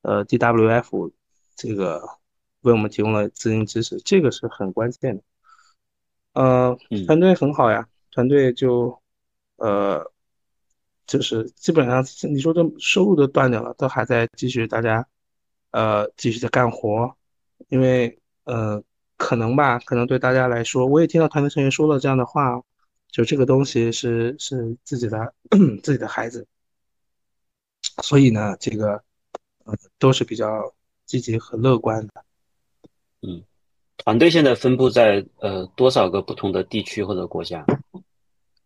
呃，DWF 这个为我们提供了资金支持，这个是很关键的。呃，团队很好呀，团队就，呃。就是基本上，你说这收入都断掉了，都还在继续，大家，呃，继续在干活，因为，呃，可能吧，可能对大家来说，我也听到团队成员说了这样的话，就这个东西是是自己的 自己的孩子，所以呢，这个，呃，都是比较积极和乐观的。嗯，团队现在分布在呃多少个不同的地区或者国家？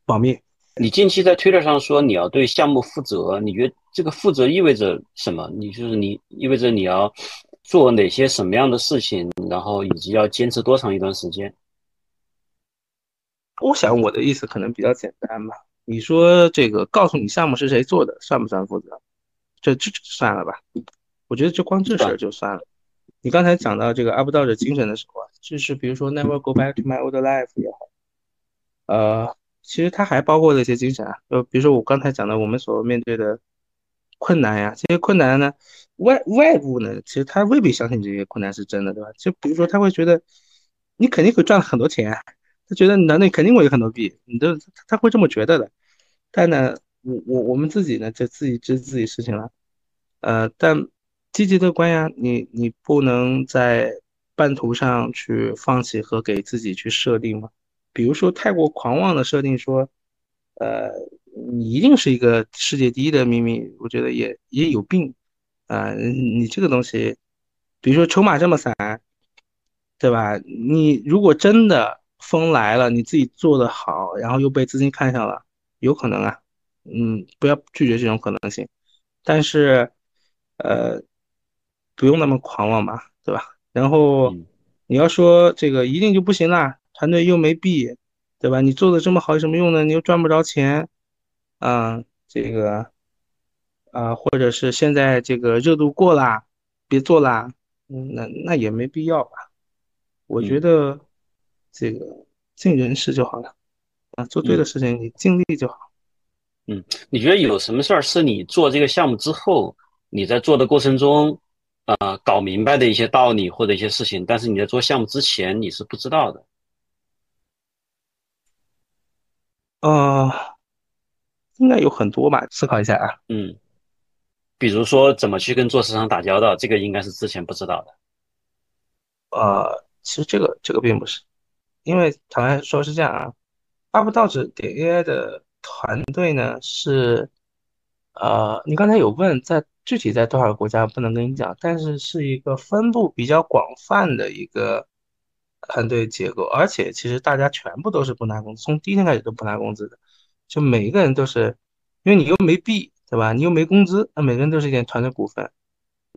保密。你近期在 Twitter 上说你要对项目负责，你觉得这个负责意味着什么？你就是你意味着你要做哪些什么样的事情，然后以及要坚持多长一段时间？我想我的意思可能比较简单吧。你说这个告诉你项目是谁做的，算不算负责？这这算了吧。我觉得就光这事儿就算了。你刚才讲到这个阿布道的精神的时候啊，就是比如说 Never go back to my old life 也好，呃。其实它还包括了一些精神啊，就比如说我刚才讲的，我们所面对的困难呀，这些困难呢，外外部呢，其实他未必相信这些困难是真的，对吧？就比如说他会觉得你肯定会赚很多钱，他觉得你那那肯定会有很多币，你都他会这么觉得的。但呢，我我我们自己呢，就自己知自己事情了。呃，但积极乐观呀，你你不能在半途上去放弃和给自己去设定嘛。比如说太过狂妄的设定说，呃，你一定是一个世界第一的秘密，我觉得也也有病啊。你这个东西，比如说筹码这么散，对吧？你如果真的风来了，你自己做的好，然后又被资金看上了，有可能啊。嗯，不要拒绝这种可能性，但是，呃，不用那么狂妄嘛，对吧？然后你要说这个一定就不行啦，团队又没币，对吧？你做的这么好有什么用呢？你又赚不着钱，啊，这个，啊，或者是现在这个热度过啦，别做啦，嗯，那那也没必要吧？我觉得这个尽人事就好了，啊，做对的事情你尽力就好。嗯，你觉得有什么事儿是你做这个项目之后，你在做的过程中，呃，搞明白的一些道理或者一些事情，但是你在做项目之前你是不知道的？呃，应该有很多吧，思考一下啊。嗯，比如说怎么去跟做市场打交道，这个应该是之前不知道的。呃，其实这个这个并不是，因为坦白说是这样啊，阿布道指点 AI 的。团队呢是，呃，你刚才有问在具体在多少个国家不能跟你讲，但是是一个分布比较广泛的一个团队结构，而且其实大家全部都是不拿工资，从第一天开始都不拿工资的，就每一个人都是，因为你又没币，对吧？你又没工资，那每个人都是一点团队股份，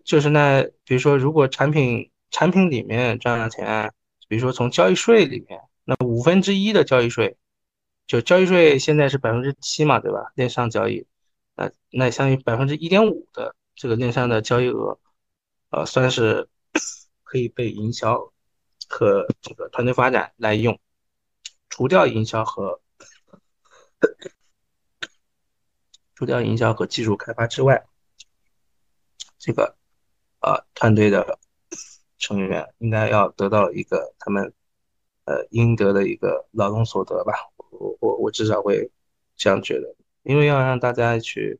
就是那比如说如果产品产品里面赚了钱，比如说从交易税里面，那五分之一的交易税。就交易税现在是百分之七嘛，对吧？链上交易，那那相当于百分之一点五的这个链上的交易额，呃，算是 可以被营销和这个团队发展来用，除掉营销和除掉营销和技术开发之外，这个呃团队的成员应该要得到一个他们呃应得的一个劳动所得吧。我我我至少会这样觉得，因为要让大家去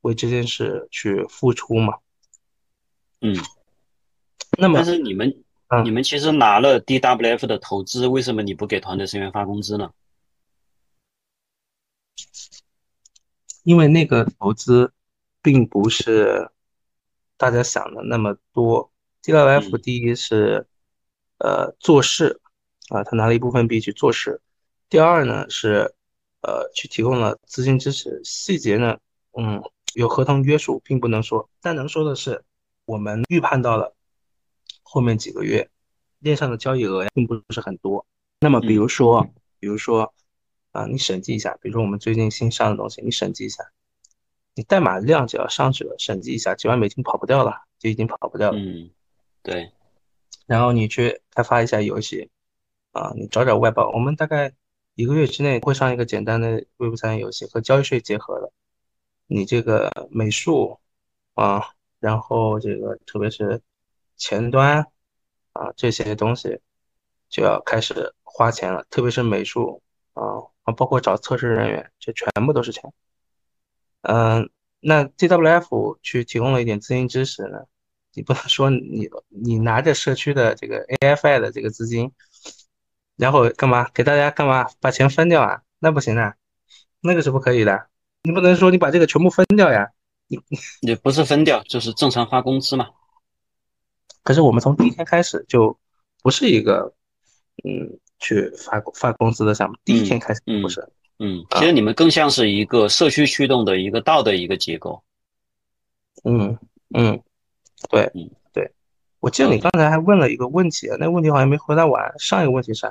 为这件事去付出嘛。嗯，那么但是你们你们其实拿了 DWF 的投资，为什么你不给团队成员发工资呢？因为那个投资并不是大家想的那么多。D L F 第一是呃做事啊，他拿了一部分币去做事。第二呢是，呃，去提供了资金支持，细节呢，嗯，有合同约束，并不能说，但能说的是，我们预判到了后面几个月链上的交易额呀，并不是很多。那么，比如说，比如说，啊，你审计一下，比如说我们最近新上的东西，你审计一下，你代码量只要上去了，审计一下，几万美金跑不掉了，就已经跑不掉了。嗯，对。然后你去开发一下游戏，啊，你找找外包，我们大概。一个月之内会上一个简单的 Web 三游戏和交易税结合的，你这个美术啊，然后这个特别是前端啊这些东西就要开始花钱了，特别是美术啊啊，包括找测试人员，这全部都是钱。嗯，那 DWF 去提供了一点资金支持呢，你不能说你你拿着社区的这个 AFI 的这个资金。然后干嘛给大家干嘛把钱分掉啊？那不行啊，那个是不可以的。你不能说你把这个全部分掉呀？你 也不是分掉，就是正常发工资嘛。可是我们从第一天开始就不是一个嗯去发发工资的项目，第一天开始不是。嗯，其实你们更像是一个社区驱动的一个道的一个结构。嗯嗯，对，嗯对。我记得你刚才还问了一个问题，那个问题好像没回答完。上一个问题是？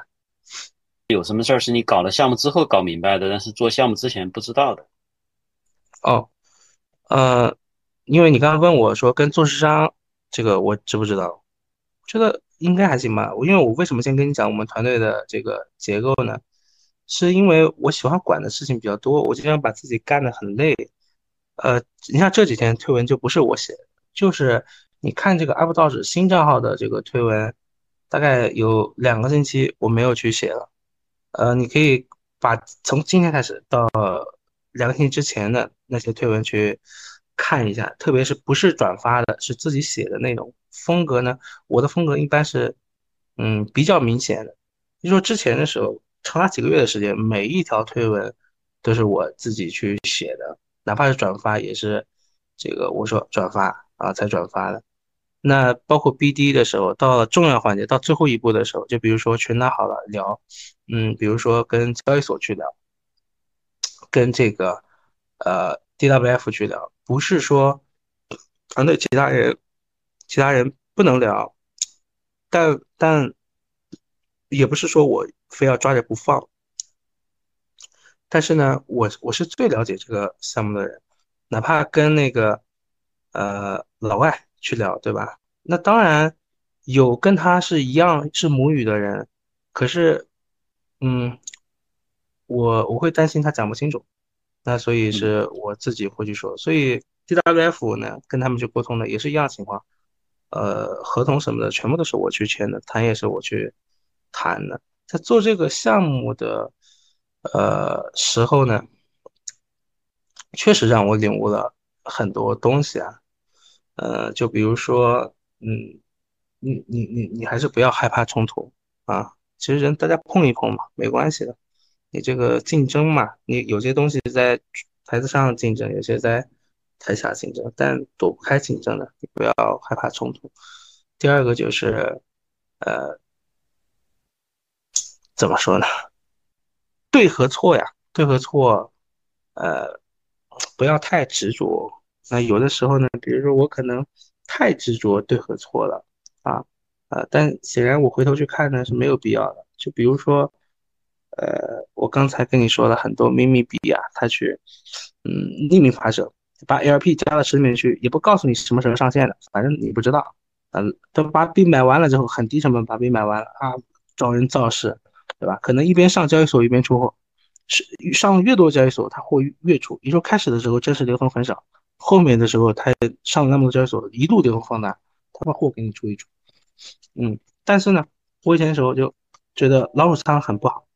有什么事儿是你搞了项目之后搞明白的，但是做项目之前不知道的？哦，呃，因为你刚刚问我说跟做市商这个我知不知道？觉得应该还行吧。因为我为什么先跟你讲我们团队的这个结构呢？是因为我喜欢管的事情比较多，我经常把自己干得很累。呃，你像这几天推文就不是我写，就是你看这个阿布道士新账号的这个推文，大概有两个星期我没有去写了。呃，你可以把从今天开始到两个星期之前的那些推文去看一下，特别是不是转发的，是自己写的内容，风格呢，我的风格一般是，嗯，比较明显的。就说之前的时候，长达几个月的时间，每一条推文都是我自己去写的，哪怕是转发也是这个我说转发啊才转发的。那包括 BD 的时候，到了重要环节，到最后一步的时候，就比如说全打好了聊，嗯，比如说跟交易所去聊，跟这个呃 DWF 去聊，不是说团队其他人其他人不能聊，但但也不是说我非要抓着不放，但是呢，我我是最了解这个项目的人，哪怕跟那个呃老外。去聊，对吧？那当然有跟他是一样是母语的人，可是，嗯，我我会担心他讲不清楚，那所以是我自己会去说。所以 DWF 呢，跟他们去沟通的也是一样情况，呃，合同什么的全部都是我去签的，谈也是我去谈的。在做这个项目的呃时候呢，确实让我领悟了很多东西啊。呃，就比如说，嗯，你你你你还是不要害怕冲突啊。其实人大家碰一碰嘛，没关系的。你这个竞争嘛，你有些东西在台子上竞争，有些在台下竞争，但躲不开竞争的，你不要害怕冲突。第二个就是，呃，怎么说呢？对和错呀，对和错，呃，不要太执着。那有的时候呢，比如说我可能太执着对和错了啊，呃，但显然我回头去看呢是没有必要的。就比如说，呃，我刚才跟你说了很多秘密币啊，他去嗯匿名发射，把 LP 加到池里面去，也不告诉你什么时候上线的，反正你不知道。嗯，等把币买完了之后，很低成本把币买完了啊，找人造势，对吧？可能一边上交易所一边出货，是上越多交易所，他货越出。你说开始的时候真实流通很少。后面的时候，他上了那么多交易所，一路流通放大，他把货给你出一出。嗯，但是呢，我以前的时候就觉得老鼠仓很不好。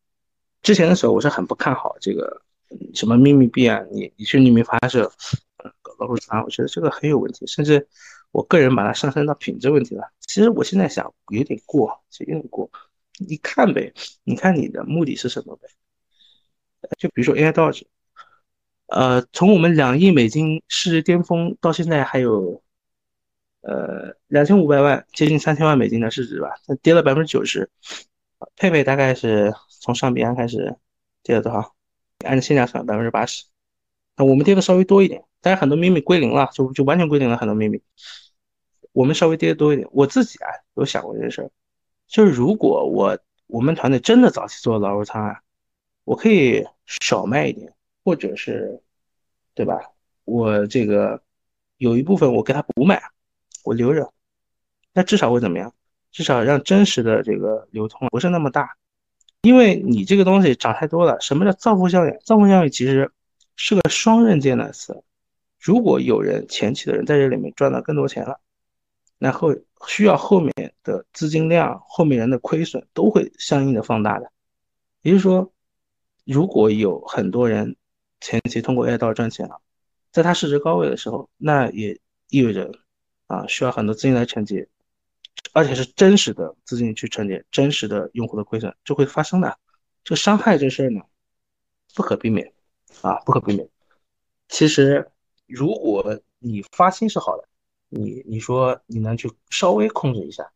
之前的时候，我是很不看好这个什么秘密币啊，你你去匿名发射搞老鼠仓，我觉得这个很有问题，甚至我个人把它上升到品质问题了。其实我现在想有点过，有点过。你看呗，你看你的目的是什么呗？就比如说 AI Doge，。呃，从我们两亿美金市值巅峰到现在还有，呃，两千五百万，接近三千万美金的市值吧，它跌了百分之九十。佩佩大概是从上彼岸开始跌了多少？按照现价算百分之八十。那我们跌的稍微多一点，但是很多秘密归零了，就就完全归零了很多秘密。我们稍微跌的多一点。我自己啊有想过这事儿，就是如果我我们团队真的早期做老肉仓啊，我可以少卖一点。或者是，对吧？我这个有一部分我给他补卖，我留着，那至少会怎么样？至少让真实的这个流通不是那么大，因为你这个东西涨太多了。什么叫造富效应？造富效应其实是个双刃剑的词。如果有人前期的人在这里面赚到更多钱了，那后需要后面的资金量、后面人的亏损都会相应的放大的。也就是说，如果有很多人。前期通过 AI 道赚钱了，在它市值高位的时候，那也意味着啊需要很多资金来承接，而且是真实的资金去承接真实的用户的亏损就会发生的。这个伤害这事儿呢，不可避免啊，不可避免。其实如果你发心是好的，你你说你能去稍微控制一下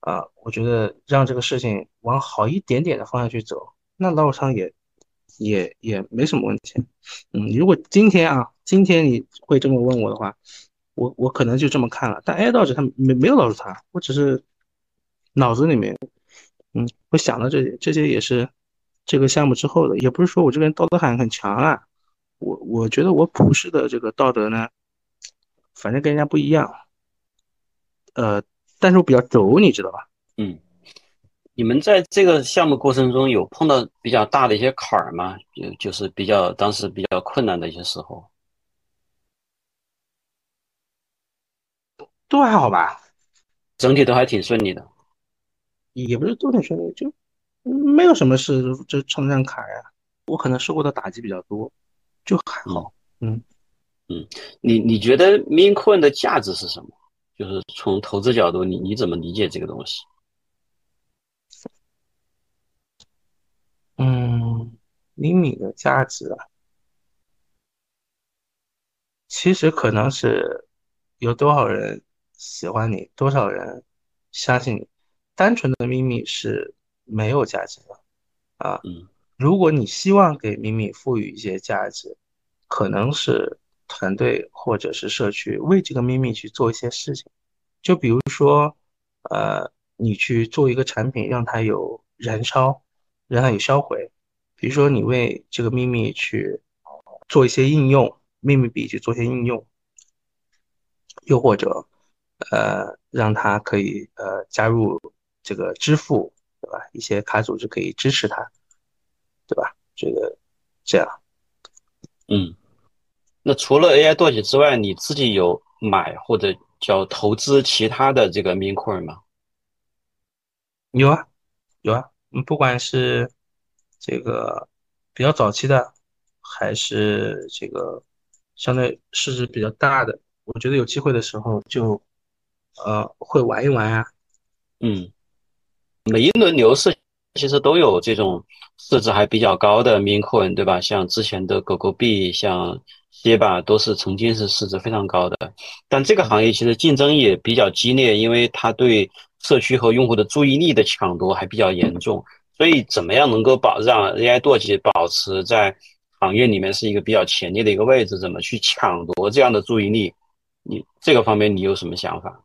啊，我觉得让这个事情往好一点点的方向去走，那老商也。也也没什么问题，嗯，如果今天啊，今天你会这么问我的话，我我可能就这么看了。但 AI 道者他没没有告诉他，我只是脑子里面，嗯，我想到这些，这些也是这个项目之后的，也不是说我这个人道德感很强啊，我我觉得我普世的这个道德呢，反正跟人家不一样，呃，但是我比较轴，你知道吧？嗯。你们在这个项目过程中有碰到比较大的一些坎儿吗？就就是比较当时比较困难的一些时候，都还好吧，整体都还挺顺利的，也不是都挺顺利，就没有什么事，就充张卡呀。我可能受过的打击比较多，就还嗯好。嗯嗯，你你觉得 meme coin 的价值是什么？就是从投资角度，你你怎么理解这个东西？嗯，厘米的价值啊，其实可能是有多少人喜欢你，多少人相信你。单纯的秘密是没有价值的啊。嗯如果你希望给秘密赋予一些价值，可能是团队或者是社区为这个秘密去做一些事情。就比如说，呃，你去做一个产品，让它有燃烧，让它有销毁。比如说，你为这个秘密去做一些应用，秘密币去做一些应用，又或者，呃，让他可以呃加入这个支付，对吧？一些卡组织可以支持他，对吧？这个这样。嗯，那除了 AI 舵机之外，你自己有买或者叫投资其他的这个 m i n c o i n 吗？有啊，有啊，嗯，不管是这个比较早期的，还是这个相对市值比较大的，我觉得有机会的时候就呃会玩一玩啊。嗯。每一轮牛市其实都有这种市值还比较高的 meme coin，对吧？像之前的狗狗币，像街吧，都是曾经是市值非常高的。但这个行业其实竞争也比较激烈，因为它对社区和用户的注意力的抢夺还比较严重。所以，怎么样能够保让 AI 舵机保持在行业里面是一个比较前列的一个位置？怎么去抢夺这样的注意力？你这个方面你有什么想法？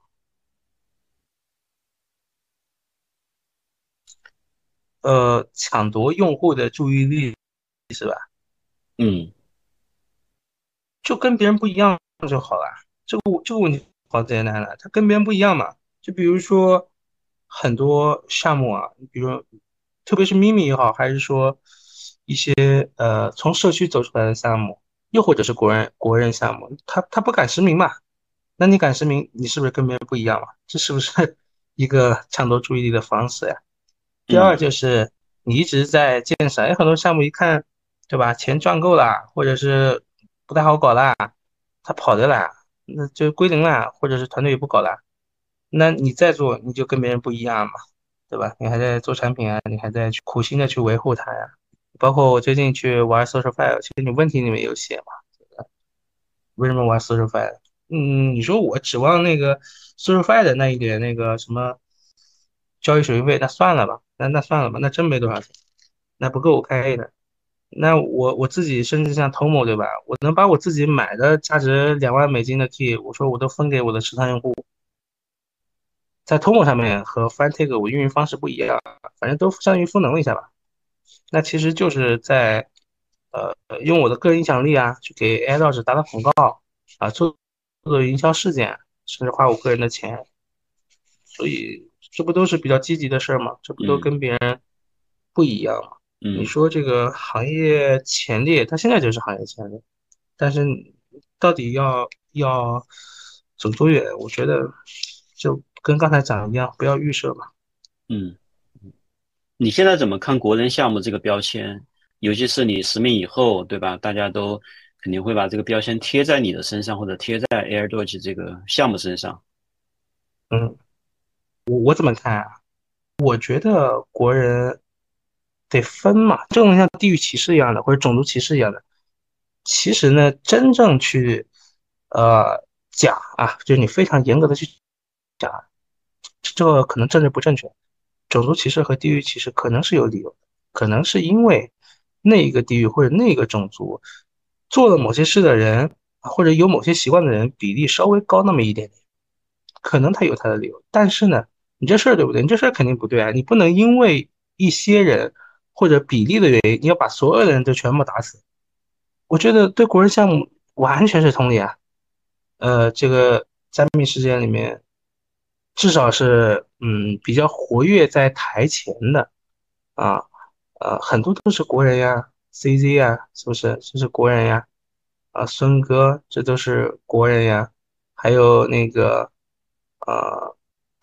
呃，抢夺用户的注意力是吧？嗯就跟别人不一样就好了。这个这个问题好简单了，他跟别人不一样嘛。就比如说很多项目啊，比如特别是咪咪也好，还是说一些呃从社区走出来的项目，又或者是国人国人项目，他他不敢实名嘛？那你敢实名，你是不是跟别人不一样嘛？这是不是 一个抢夺注意力的方式呀？第二嗯就是你一直在建设，有，很多项目一看，对吧？钱赚够了，或者是不太好搞啦，他跑的啦，那就归零啦，或者是团队也不搞了，那你再做，你就跟别人不一样嘛，对吧？你还在做产品啊，你还在去苦心的去维护它呀。包括我最近去玩 SocialFi，其实你问题里面有写嘛，为什么玩 SocialFi？嗯，你说我指望那个 SocialFi 的那一点那个什么交易手续费，那算了吧，那那算了吧，那真没多少钱，那不够我开 A 的。那我我自己甚至像 Tomo 对吧？我能把我自己买的价值两万美金的 key，我说我都分给我的持仓用户，在 Tomo 上面和 Fantake 我运营方式不一样，反正都相当于赋能一下吧。那其实就是在呃用我的个人影响力啊，去给 AI 道士打打广告啊，做做营销事件，甚至花我个人的钱，所以这不都是比较积极的事儿吗？这不都嗯跟别人不一样吗？你嗯说这个行业前列，它现在就是行业前列，但是到底要要走多远，我觉得就跟刚才讲的一样，不要预设嘛。嗯。你现在怎么看国人项目这个标签？尤其是你实名以后，对吧？大家都肯定会把这个标签贴在你的身上，或者贴在 AirDodge 这个项目身上。嗯，我我怎么看啊？我觉得国人得分嘛，这种像地域歧视一样的，或者种族歧视一样的。其实呢，真正去呃讲啊，就是你非常严格的去讲，这个可能政治不正确。种族歧视和地域歧视可能是有理由的，可能是因为那一个地域或者那个种族做了某些事的人，或者有某些习惯的人比例稍微高那么一点点，可能他有他的理由。但是呢，你这事儿对不对？你这事儿肯定不对啊！你不能因为一些人或者比例的原因，你要把所有的人都全部打死。我觉得对国人项目完全是同理啊。呃，这个加密事件里面。至少是嗯比较活跃在台前的啊，呃很多都是国人呀，CZ 呀，是不是？这是国人呀，啊孙哥这都是国人呀，还有那个呃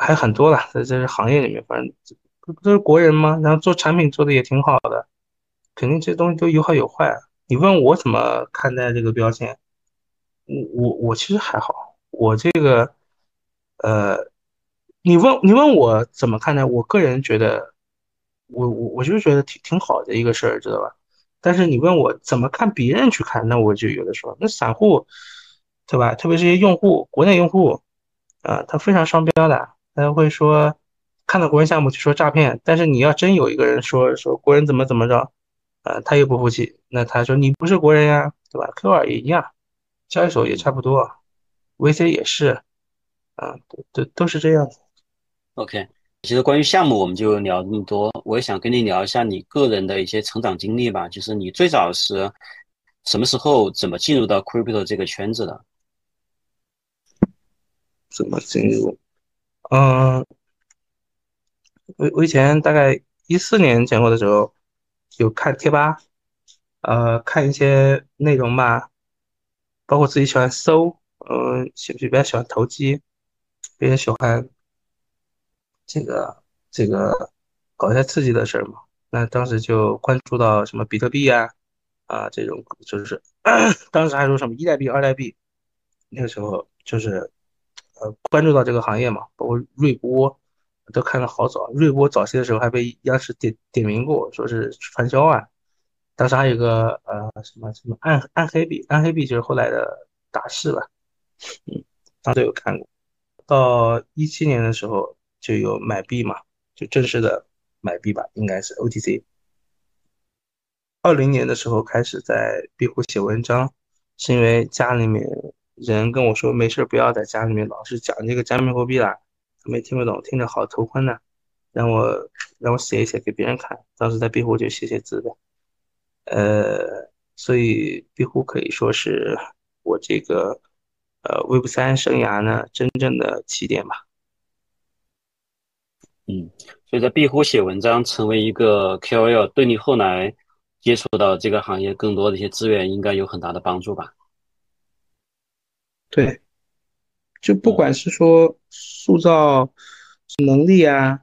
还很多了，在这个行业里面，反正不都是国人吗？然后做产品做的也挺好的，肯定这东西都有好有坏。你问我怎么看待这个标签，我我我其实还好，我这个呃，你问你问我怎么看待，我个人觉得，我我我就觉得挺挺好的一个事儿，知道吧？但是你问我怎么看别人去看，那我就有的说，那散户，对吧？特别是一些用户，国内用户，啊，他非常双标的，他会说看到国人项目就说诈骗，但是你要真有一个人说说国人怎么怎么着，啊，他又不服气，那他说你不是国人呀，对吧？Q 二也一样，交易所也差不多，VC 也是，啊，都都都是这样子。OK，其实关于项目我们就聊那么多，我也想跟你聊一下你个人的一些成长经历吧。就是你最早是什么时候怎么进入到 crypto 这个圈子的？怎么进入？嗯，我我以前大概一四年前后的时候，有看贴吧，呃，看一些内容吧，包括自己喜欢搜，嗯，喜比较喜欢投机，比较喜欢这个这个搞一些刺激的事儿嘛。那当时就关注到什么比特币啊，啊，这种就是 当时还说什么一代币、二代币，那个时候就是呃关注到这个行业嘛，包括瑞波都看的好早，瑞波早期的时候还被央视点点名过，说是传销啊。当时还有个呃什么什么暗暗黑币，暗黑币就是后来的大势吧，嗯，当时有看过。到一七年的时候就有买币嘛，就正式的买币吧，应该是 OTC。二零年的时候开始在壁虎写文章，是因为家里面人跟我说没事不要在家里面老是讲这个加密货币啦，他们听不懂，听着好头昏呐，让我让我写一写给别人看。当时在壁虎就写写字呗，呃，所以壁虎可以说是我这个呃 Web 三生涯呢真正的起点吧。嗯，所以在壁虎写文章，成为一个 KOL，对你后来接触到这个行业更多的一些资源，应该有很大的帮助吧？对，就不嗯管是说塑造能力啊，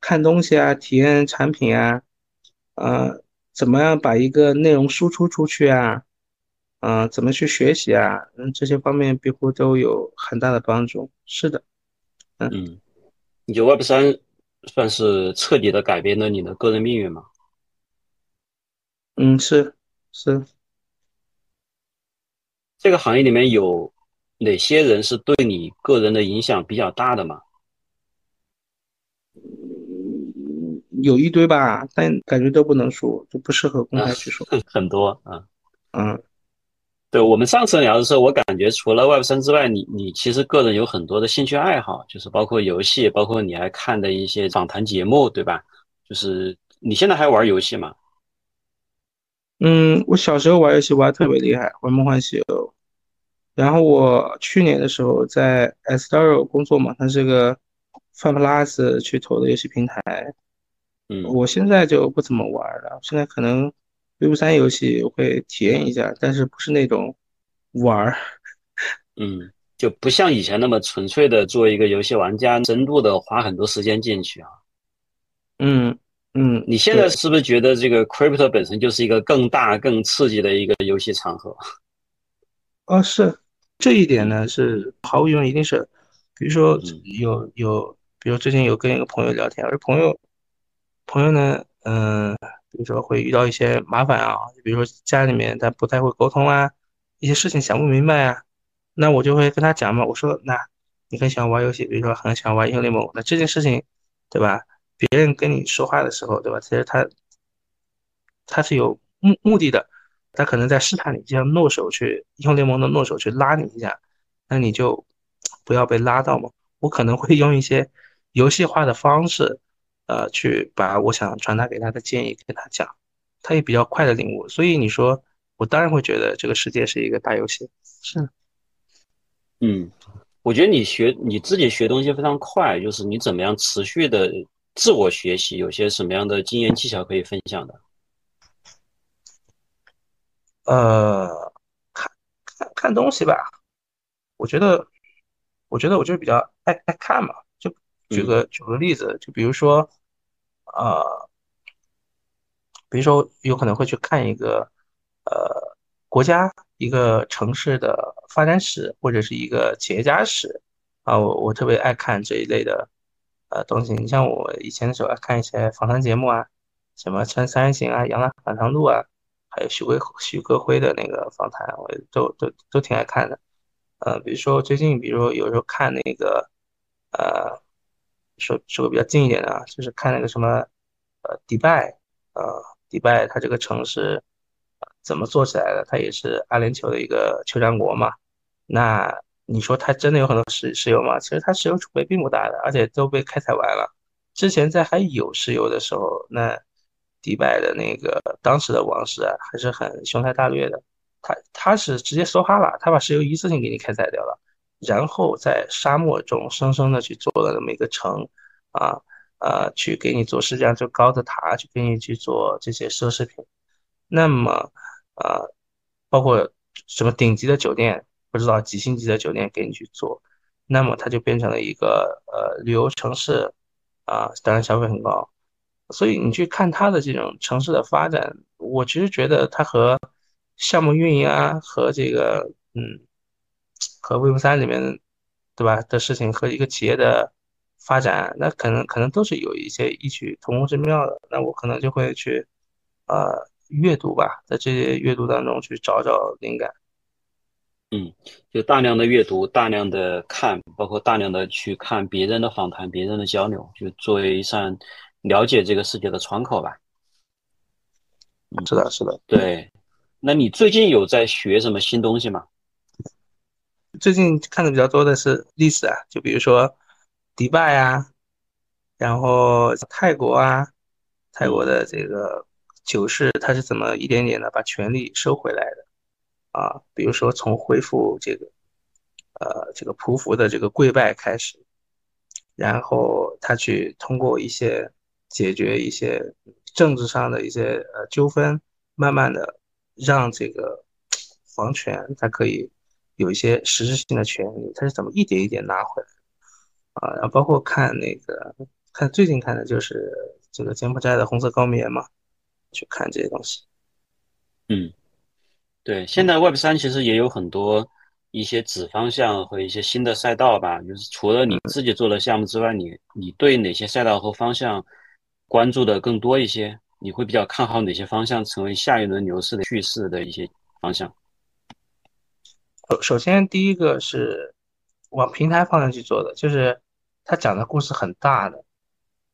看东西啊，体验产品啊，呃，怎么样把一个内容输出出去啊，嗯、怎么去学习啊，嗯，这些方面几乎都有很大的帮助。是的，嗯嗯，你觉得 Web 三算是彻底的改变了你的个人命运吗？嗯，是是。这个行业里面有哪些人是对你个人的影响比较大的吗？有一堆吧，但感觉都不能说，就不适合公啊，开去说。很多啊。嗯对，我们上次聊的时候，我感觉除了 Web 三之外，你你其实个人有很多的兴趣爱好，就是包括游戏，包括你还看的一些访谈节目，对吧？就是你现在还玩游戏吗？嗯，我小时候玩游戏玩得特别厉害，玩《梦幻西游》。然后我去年的时候在 Astro 工作嘛，它是个 FunPlus 去投的游戏平台。嗯我现在就不怎么玩了，现在可能 Web 三游戏会体验一下，但是不是那种玩儿。嗯，就不像以前那么纯粹的做一个游戏玩家，深度的花很多时间进去啊。嗯嗯，你现在，是不是觉得这个 Crypto 本身就是一个更大、更刺激的一个游戏场合？啊是这一点嗯呢是毫无疑问一定是，比如说嗯有有，比如最近有跟一个朋友聊天，而朋友朋友呢，嗯、比如说会遇到一些麻烦啊，比如说家里面他不太会沟通啊，一些事情想不明白啊，那我就会跟他讲嘛，我说那你很喜欢玩游戏，比如说很喜欢玩英雄联盟，那这件事情，对吧？别人跟你说话的时候，对吧？其实他他是有目目的的，他可能在试探你，就像诺手去英雄联盟的诺手去拉你一下，那你就不要被拉到嘛。我可能会用一些游戏化的方式，呃，去把我想传达给他的建议跟他讲，他也比较快的领悟。所以你说，我当然会觉得这个世界是一个大游戏。是，嗯，我觉得你学你自己学东西非常快，就是你怎么样持续的自我学习，有些什么样的经验技巧可以分享的？呃，看看看东西吧，我觉得，我觉得我就是比较爱爱看嘛。就举嗯个举个例子，就比如说。呃，比如说有可能会去看一个呃国家一个城市的发展史，或者是一个企业家史啊，我我特别爱看这一类的呃东西。你像我以前的时候爱看一些访谈节目啊，什么《穿三行》啊，《杨澜访谈录》啊，还有许辉许克辉的那个访谈，我都都都挺爱看的。呃，比如说最近，比如有时候看那个呃。说说个比较近一点的啊，就是看那个什么，呃，迪拜，呃，迪拜它这个城市怎么做起来的？它也是阿联酋的一个酋长国嘛。那你说它真的有很多石石油吗？其实它石油储备并不大的，而且都被开采完了。之前在还有石油的时候，那迪拜的那个当时的王室啊，还是很雄才大略的。他他是直接梭哈了，他把石油一次性给你开采掉了。然后在沙漠中生生的去做了那么一个城，啊，呃，去给你做世界上最高的塔，去给你去做这些奢侈品。那么，呃，包括什么顶级的酒店，不知道几星级的酒店给你去做，那么它就变成了一个呃旅游城市，啊，当然消费很高。所以你去看它的这种城市的发展，我其实觉得它和项目运营啊，和这个嗯。和 Web 三里面，对吧的事情和一个企业的发展，那可能可能都是有一些异曲同工之妙的。那我可能就会去，呃，阅读吧，在这些阅读当中去找找灵感。嗯，就大量的阅读，大量的看，包括大量的去看别人的访谈、别人的交流，就作为一扇了解这个世界的窗口吧。是的，是的。对，那你最近有在学什么新东西吗？最近看的比较多的是历史啊，就比如说迪拜啊，然后泰国啊，泰国的这个九世他是怎么一点点的把权力收回来的啊？比如说从恢复这个呃这个匍匐的这个跪拜开始，然后他去通过一些解决一些政治上的一些呃纠纷，慢慢的让这个皇权他可以。有一些实质性的权利，他是怎么一点一点拿回来啊？然后包括看那个，看最近看的就是这个柬埔寨的红色高棉嘛，去看这些东西。嗯，对，现在 Web 三其实也有很多一些子方向和一些新的赛道吧。就是除了你自己做的项目之外，你你对哪些赛道和方向关注的更多一些？你会比较看好哪些方向成为下一轮牛市的趋势的一些方向？首首先，第一个是往平台方向去做的，就是他讲的故事很大的，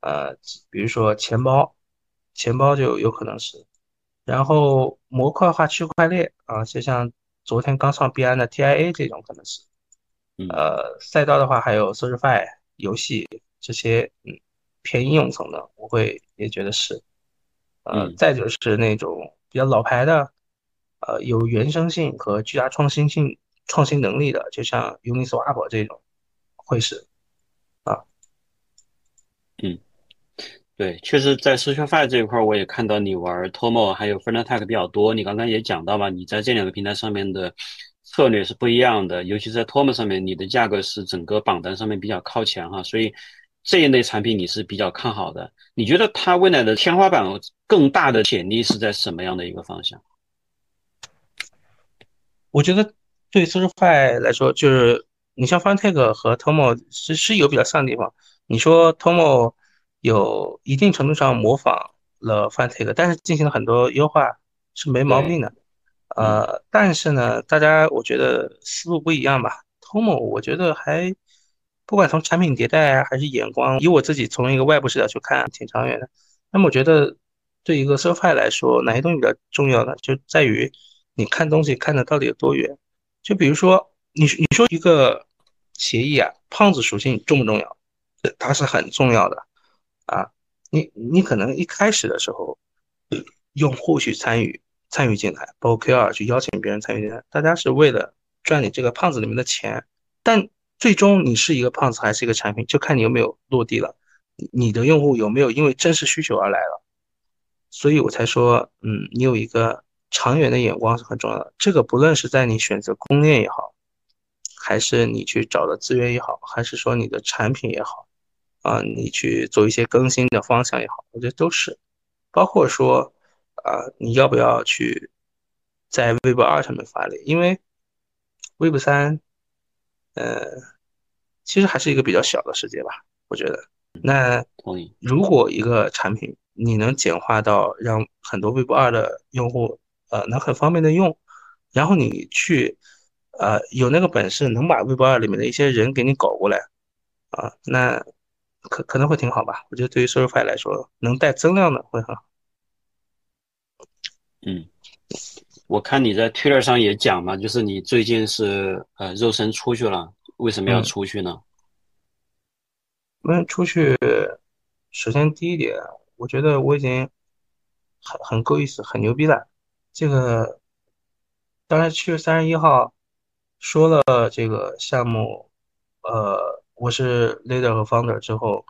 呃，比如说钱包，钱包就有可能是，然后模块化区块链啊，就像昨天刚上币安的 TIA 这种可能是，呃，赛道的话还有 SocialFi 游戏这些，嗯，偏应用层的，我会也觉得是，呃，再就是那种比较老牌的，呃，有原生性和巨大创新性。创新能力的，就像 Uniswap 这种，会是啊，嗯，对，确实，在 SocialFi 这一块，我也看到你玩 Tomo 还有 f e r n a t e c 比较多。你刚刚也讲到嘛，你在这两个平台上面的策略是不一样的，尤其是在 Tomo 上面，你的价格是整个榜单上面比较靠前哈，所以这一类产品你是比较看好的。你觉得它未来的天花板更大的潜力是在什么样的一个方向？我觉得。对 SocialFi 来说，就是你像 Fintech 和 Tomo 是是有比较像的地方。你说 Tomo 有一定程度上模仿了 Fantech，但是进行了很多优化是没毛病的。呃，但是呢，大家我觉得思路不一样吧。Tomo 我觉得还不管从产品迭代啊还是眼光，以我自己从一个外部视角去看，挺长远的。那么我觉得对一个 SocialFi 来说，哪些东西比较重要呢？就在于你看东西看的到底有多远。就比如说，你你说一个协议啊，胖子属性重不重要？它是很重要的啊。你你可能一开始的时候，用户去参与参与进来，包括 KOL 去邀请别人参与进来，大家是为了赚你这个胖子里面的钱。但最终你是一个胖子还是一个产品，就看你有没有落地了，你的用户有没有因为真实需求而来了。所以我才说，嗯，你有一个。长远的眼光是很重要的。这个不论是在你选择公链也好，还是你去找的资源也好，还是说你的产品也好，啊，你去做一些更新的方向也好，我觉得都是，包括说啊，你要不要去在 Web 二上面发力？因为 Web 三，呃，其实还是一个比较小的世界吧，我觉得。那如果一个产品你能简化到让很多 Web 二的用户呃能很方便的用，然后你去呃有那个本事能把 Web 二里面的一些人给你搞过来啊，那可可能会挺好吧？我觉得对于 Shopify 来说，能带增量的会很好。嗯，我看你在 Twitter 上也讲嘛，就是你最近是呃肉身出去了，为什么要出去呢？那出去，首先第一点，我觉得我已经很很够意思，很牛逼了。这个，当然七月三十一号说了这个项目，呃，我是 leader 和 founder 之后，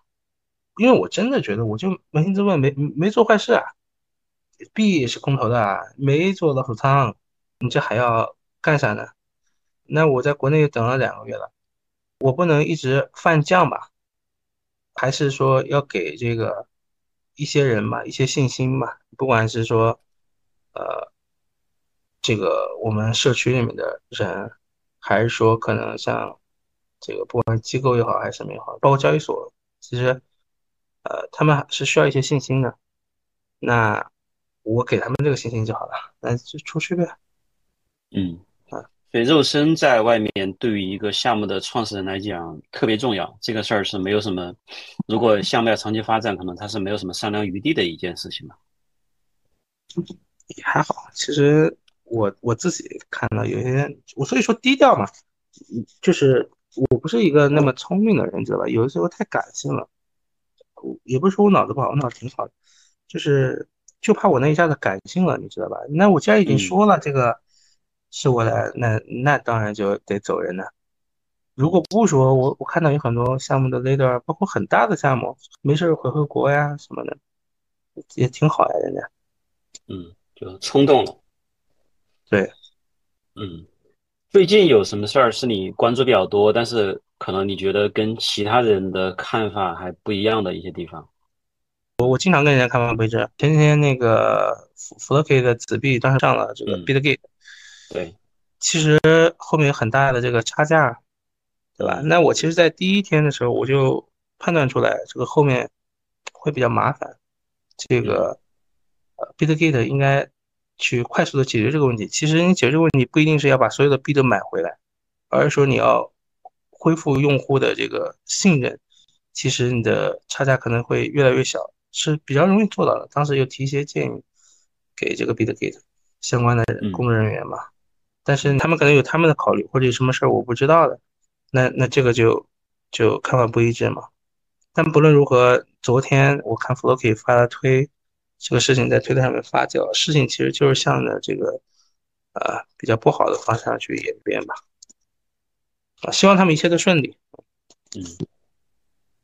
因为我真的觉得，我就扪心自问，没没做坏事啊，B 是空投的啊，没做老鼠仓，你这还要干啥呢？那我在国内等了两个月了，我不能一直犯犟吧？还是说要给这个一些人嘛一些信心嘛，不管是说呃这个我们社区里面的人，还是说可能像这个不管机构也好还是什么也好，包括交易所，其实呃他们是需要一些信心的。那我给他们这个信心就好了，那就出去呗。嗯。啊，所以肉身在外面，对于一个项目的创始人来讲特别重要。这个事儿是没有什么，如果项目要长期发展，可能他是没有什么商量余地的一件事情吧。也还好，其实我我自己看到有些人，我所以说低调嘛，就是我不是一个那么聪明的人，知道吧？有的时候太感性了，也不是说我脑子不好，我脑子挺好的，就是就怕我那一下子感性了，你知道吧？那我既然已经说了这个。是我的，那那当然就得走人了。如果不说，我我看到有很多项目的 leader，包括很大的项目，没事回回国呀什么的，也挺好呀，人家。嗯，就冲动了。对，嗯，最近有什么事儿是你关注比较多，但是可能你觉得跟其他人的看法还不一样的一些地方？我我经常跟人家看法不一致。前几天那个 f l o k 的子币当时上了这个 Bitgate。对，其实后面有很大的这个差价，对吧？那我其实，在第一天的时候，我就判断出来，这个后面会比较麻烦。这个呃，Bitgate 应该去快速的解决这个问题。其实你解决这个问题，不一定是要把所有的币都买回来，而是说你要恢复用户的这个信任。其实你的差价可能会越来越小，是比较容易做到的。当时有提一些建议给这个 Bitgate 相关的工作人员嘛。但是他们可能有他们的考虑，或者有什么事儿我不知道的，那那这个就就看法不一致嘛。但不论如何，昨天我看 Floki 发了推，这个事情在推特上面发酵，事情其实就是向着这个呃比较不好的方向去演变吧。啊，希望他们一切都顺利。嗯，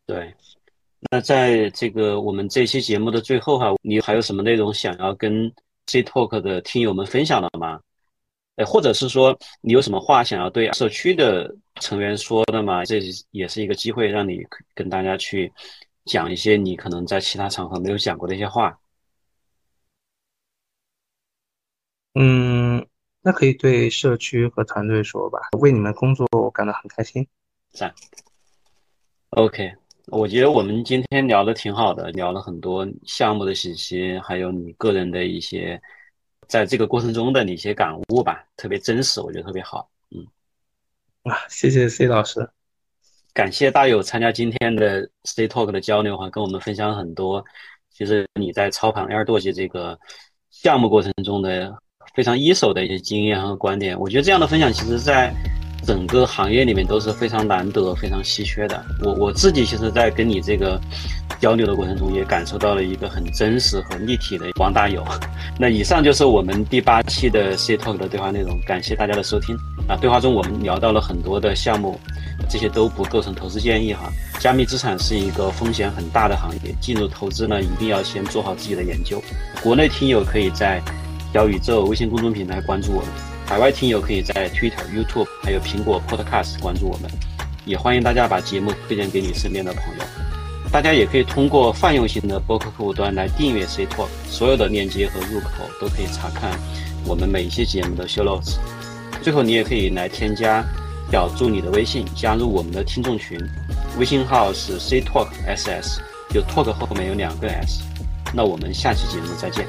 对。那在这个我们这期节目的最后哈，你还有什么内容想要跟 C Talk 的听友们分享的吗？哎，或者是说你有什么话想要对社区的成员说的吗？这也是一个机会，让你跟大家去讲一些你可能在其他场合没有讲过的一些话。嗯，那可以对社区和团队说吧，为你们工作我感到很开心。赞。OK，我觉得我们今天聊的挺好的，聊了很多项目的信息，还有你个人的一些。在这个过程中的一些感悟吧，特别真实，我觉得特别好。嗯，啊，谢谢 C 老师，感谢大友参加今天的 C Talk 的交流哈，跟我们分享很多。其实你在操盘 Air 多吉这个项目过程中的非常一手的一些经验和观点，我觉得这样的分享，其实在整个行业里面都是非常难得、非常稀缺的。我我自己其实，在跟你这个。交流的过程中，也感受到了一个很真实和立体的王大友。那以上就是我们第八期的 C Talk 的对话内容，感谢大家的收听。啊，对话中我们聊到了很多的项目，这些都不构成投资建议哈。加密资产是一个风险很大的行业，进入投资呢，一定要先做好自己的研究。国内听友可以在小宇宙微信公众平台关注我们，海外听友可以在 Twitter、YouTube 还有苹果 Podcast 关注我们。也欢迎大家把节目推荐给你身边的朋友。大家也可以通过泛用型的播客客户端来订阅 C Talk，所有的链接和入口都可以查看我们每一期节目的 show notes。最后，你也可以来添加小助理的微信，加入我们的听众群，微信号是 C Talk SS，就 Talk 后面有两个 S。那我们下期节目再见。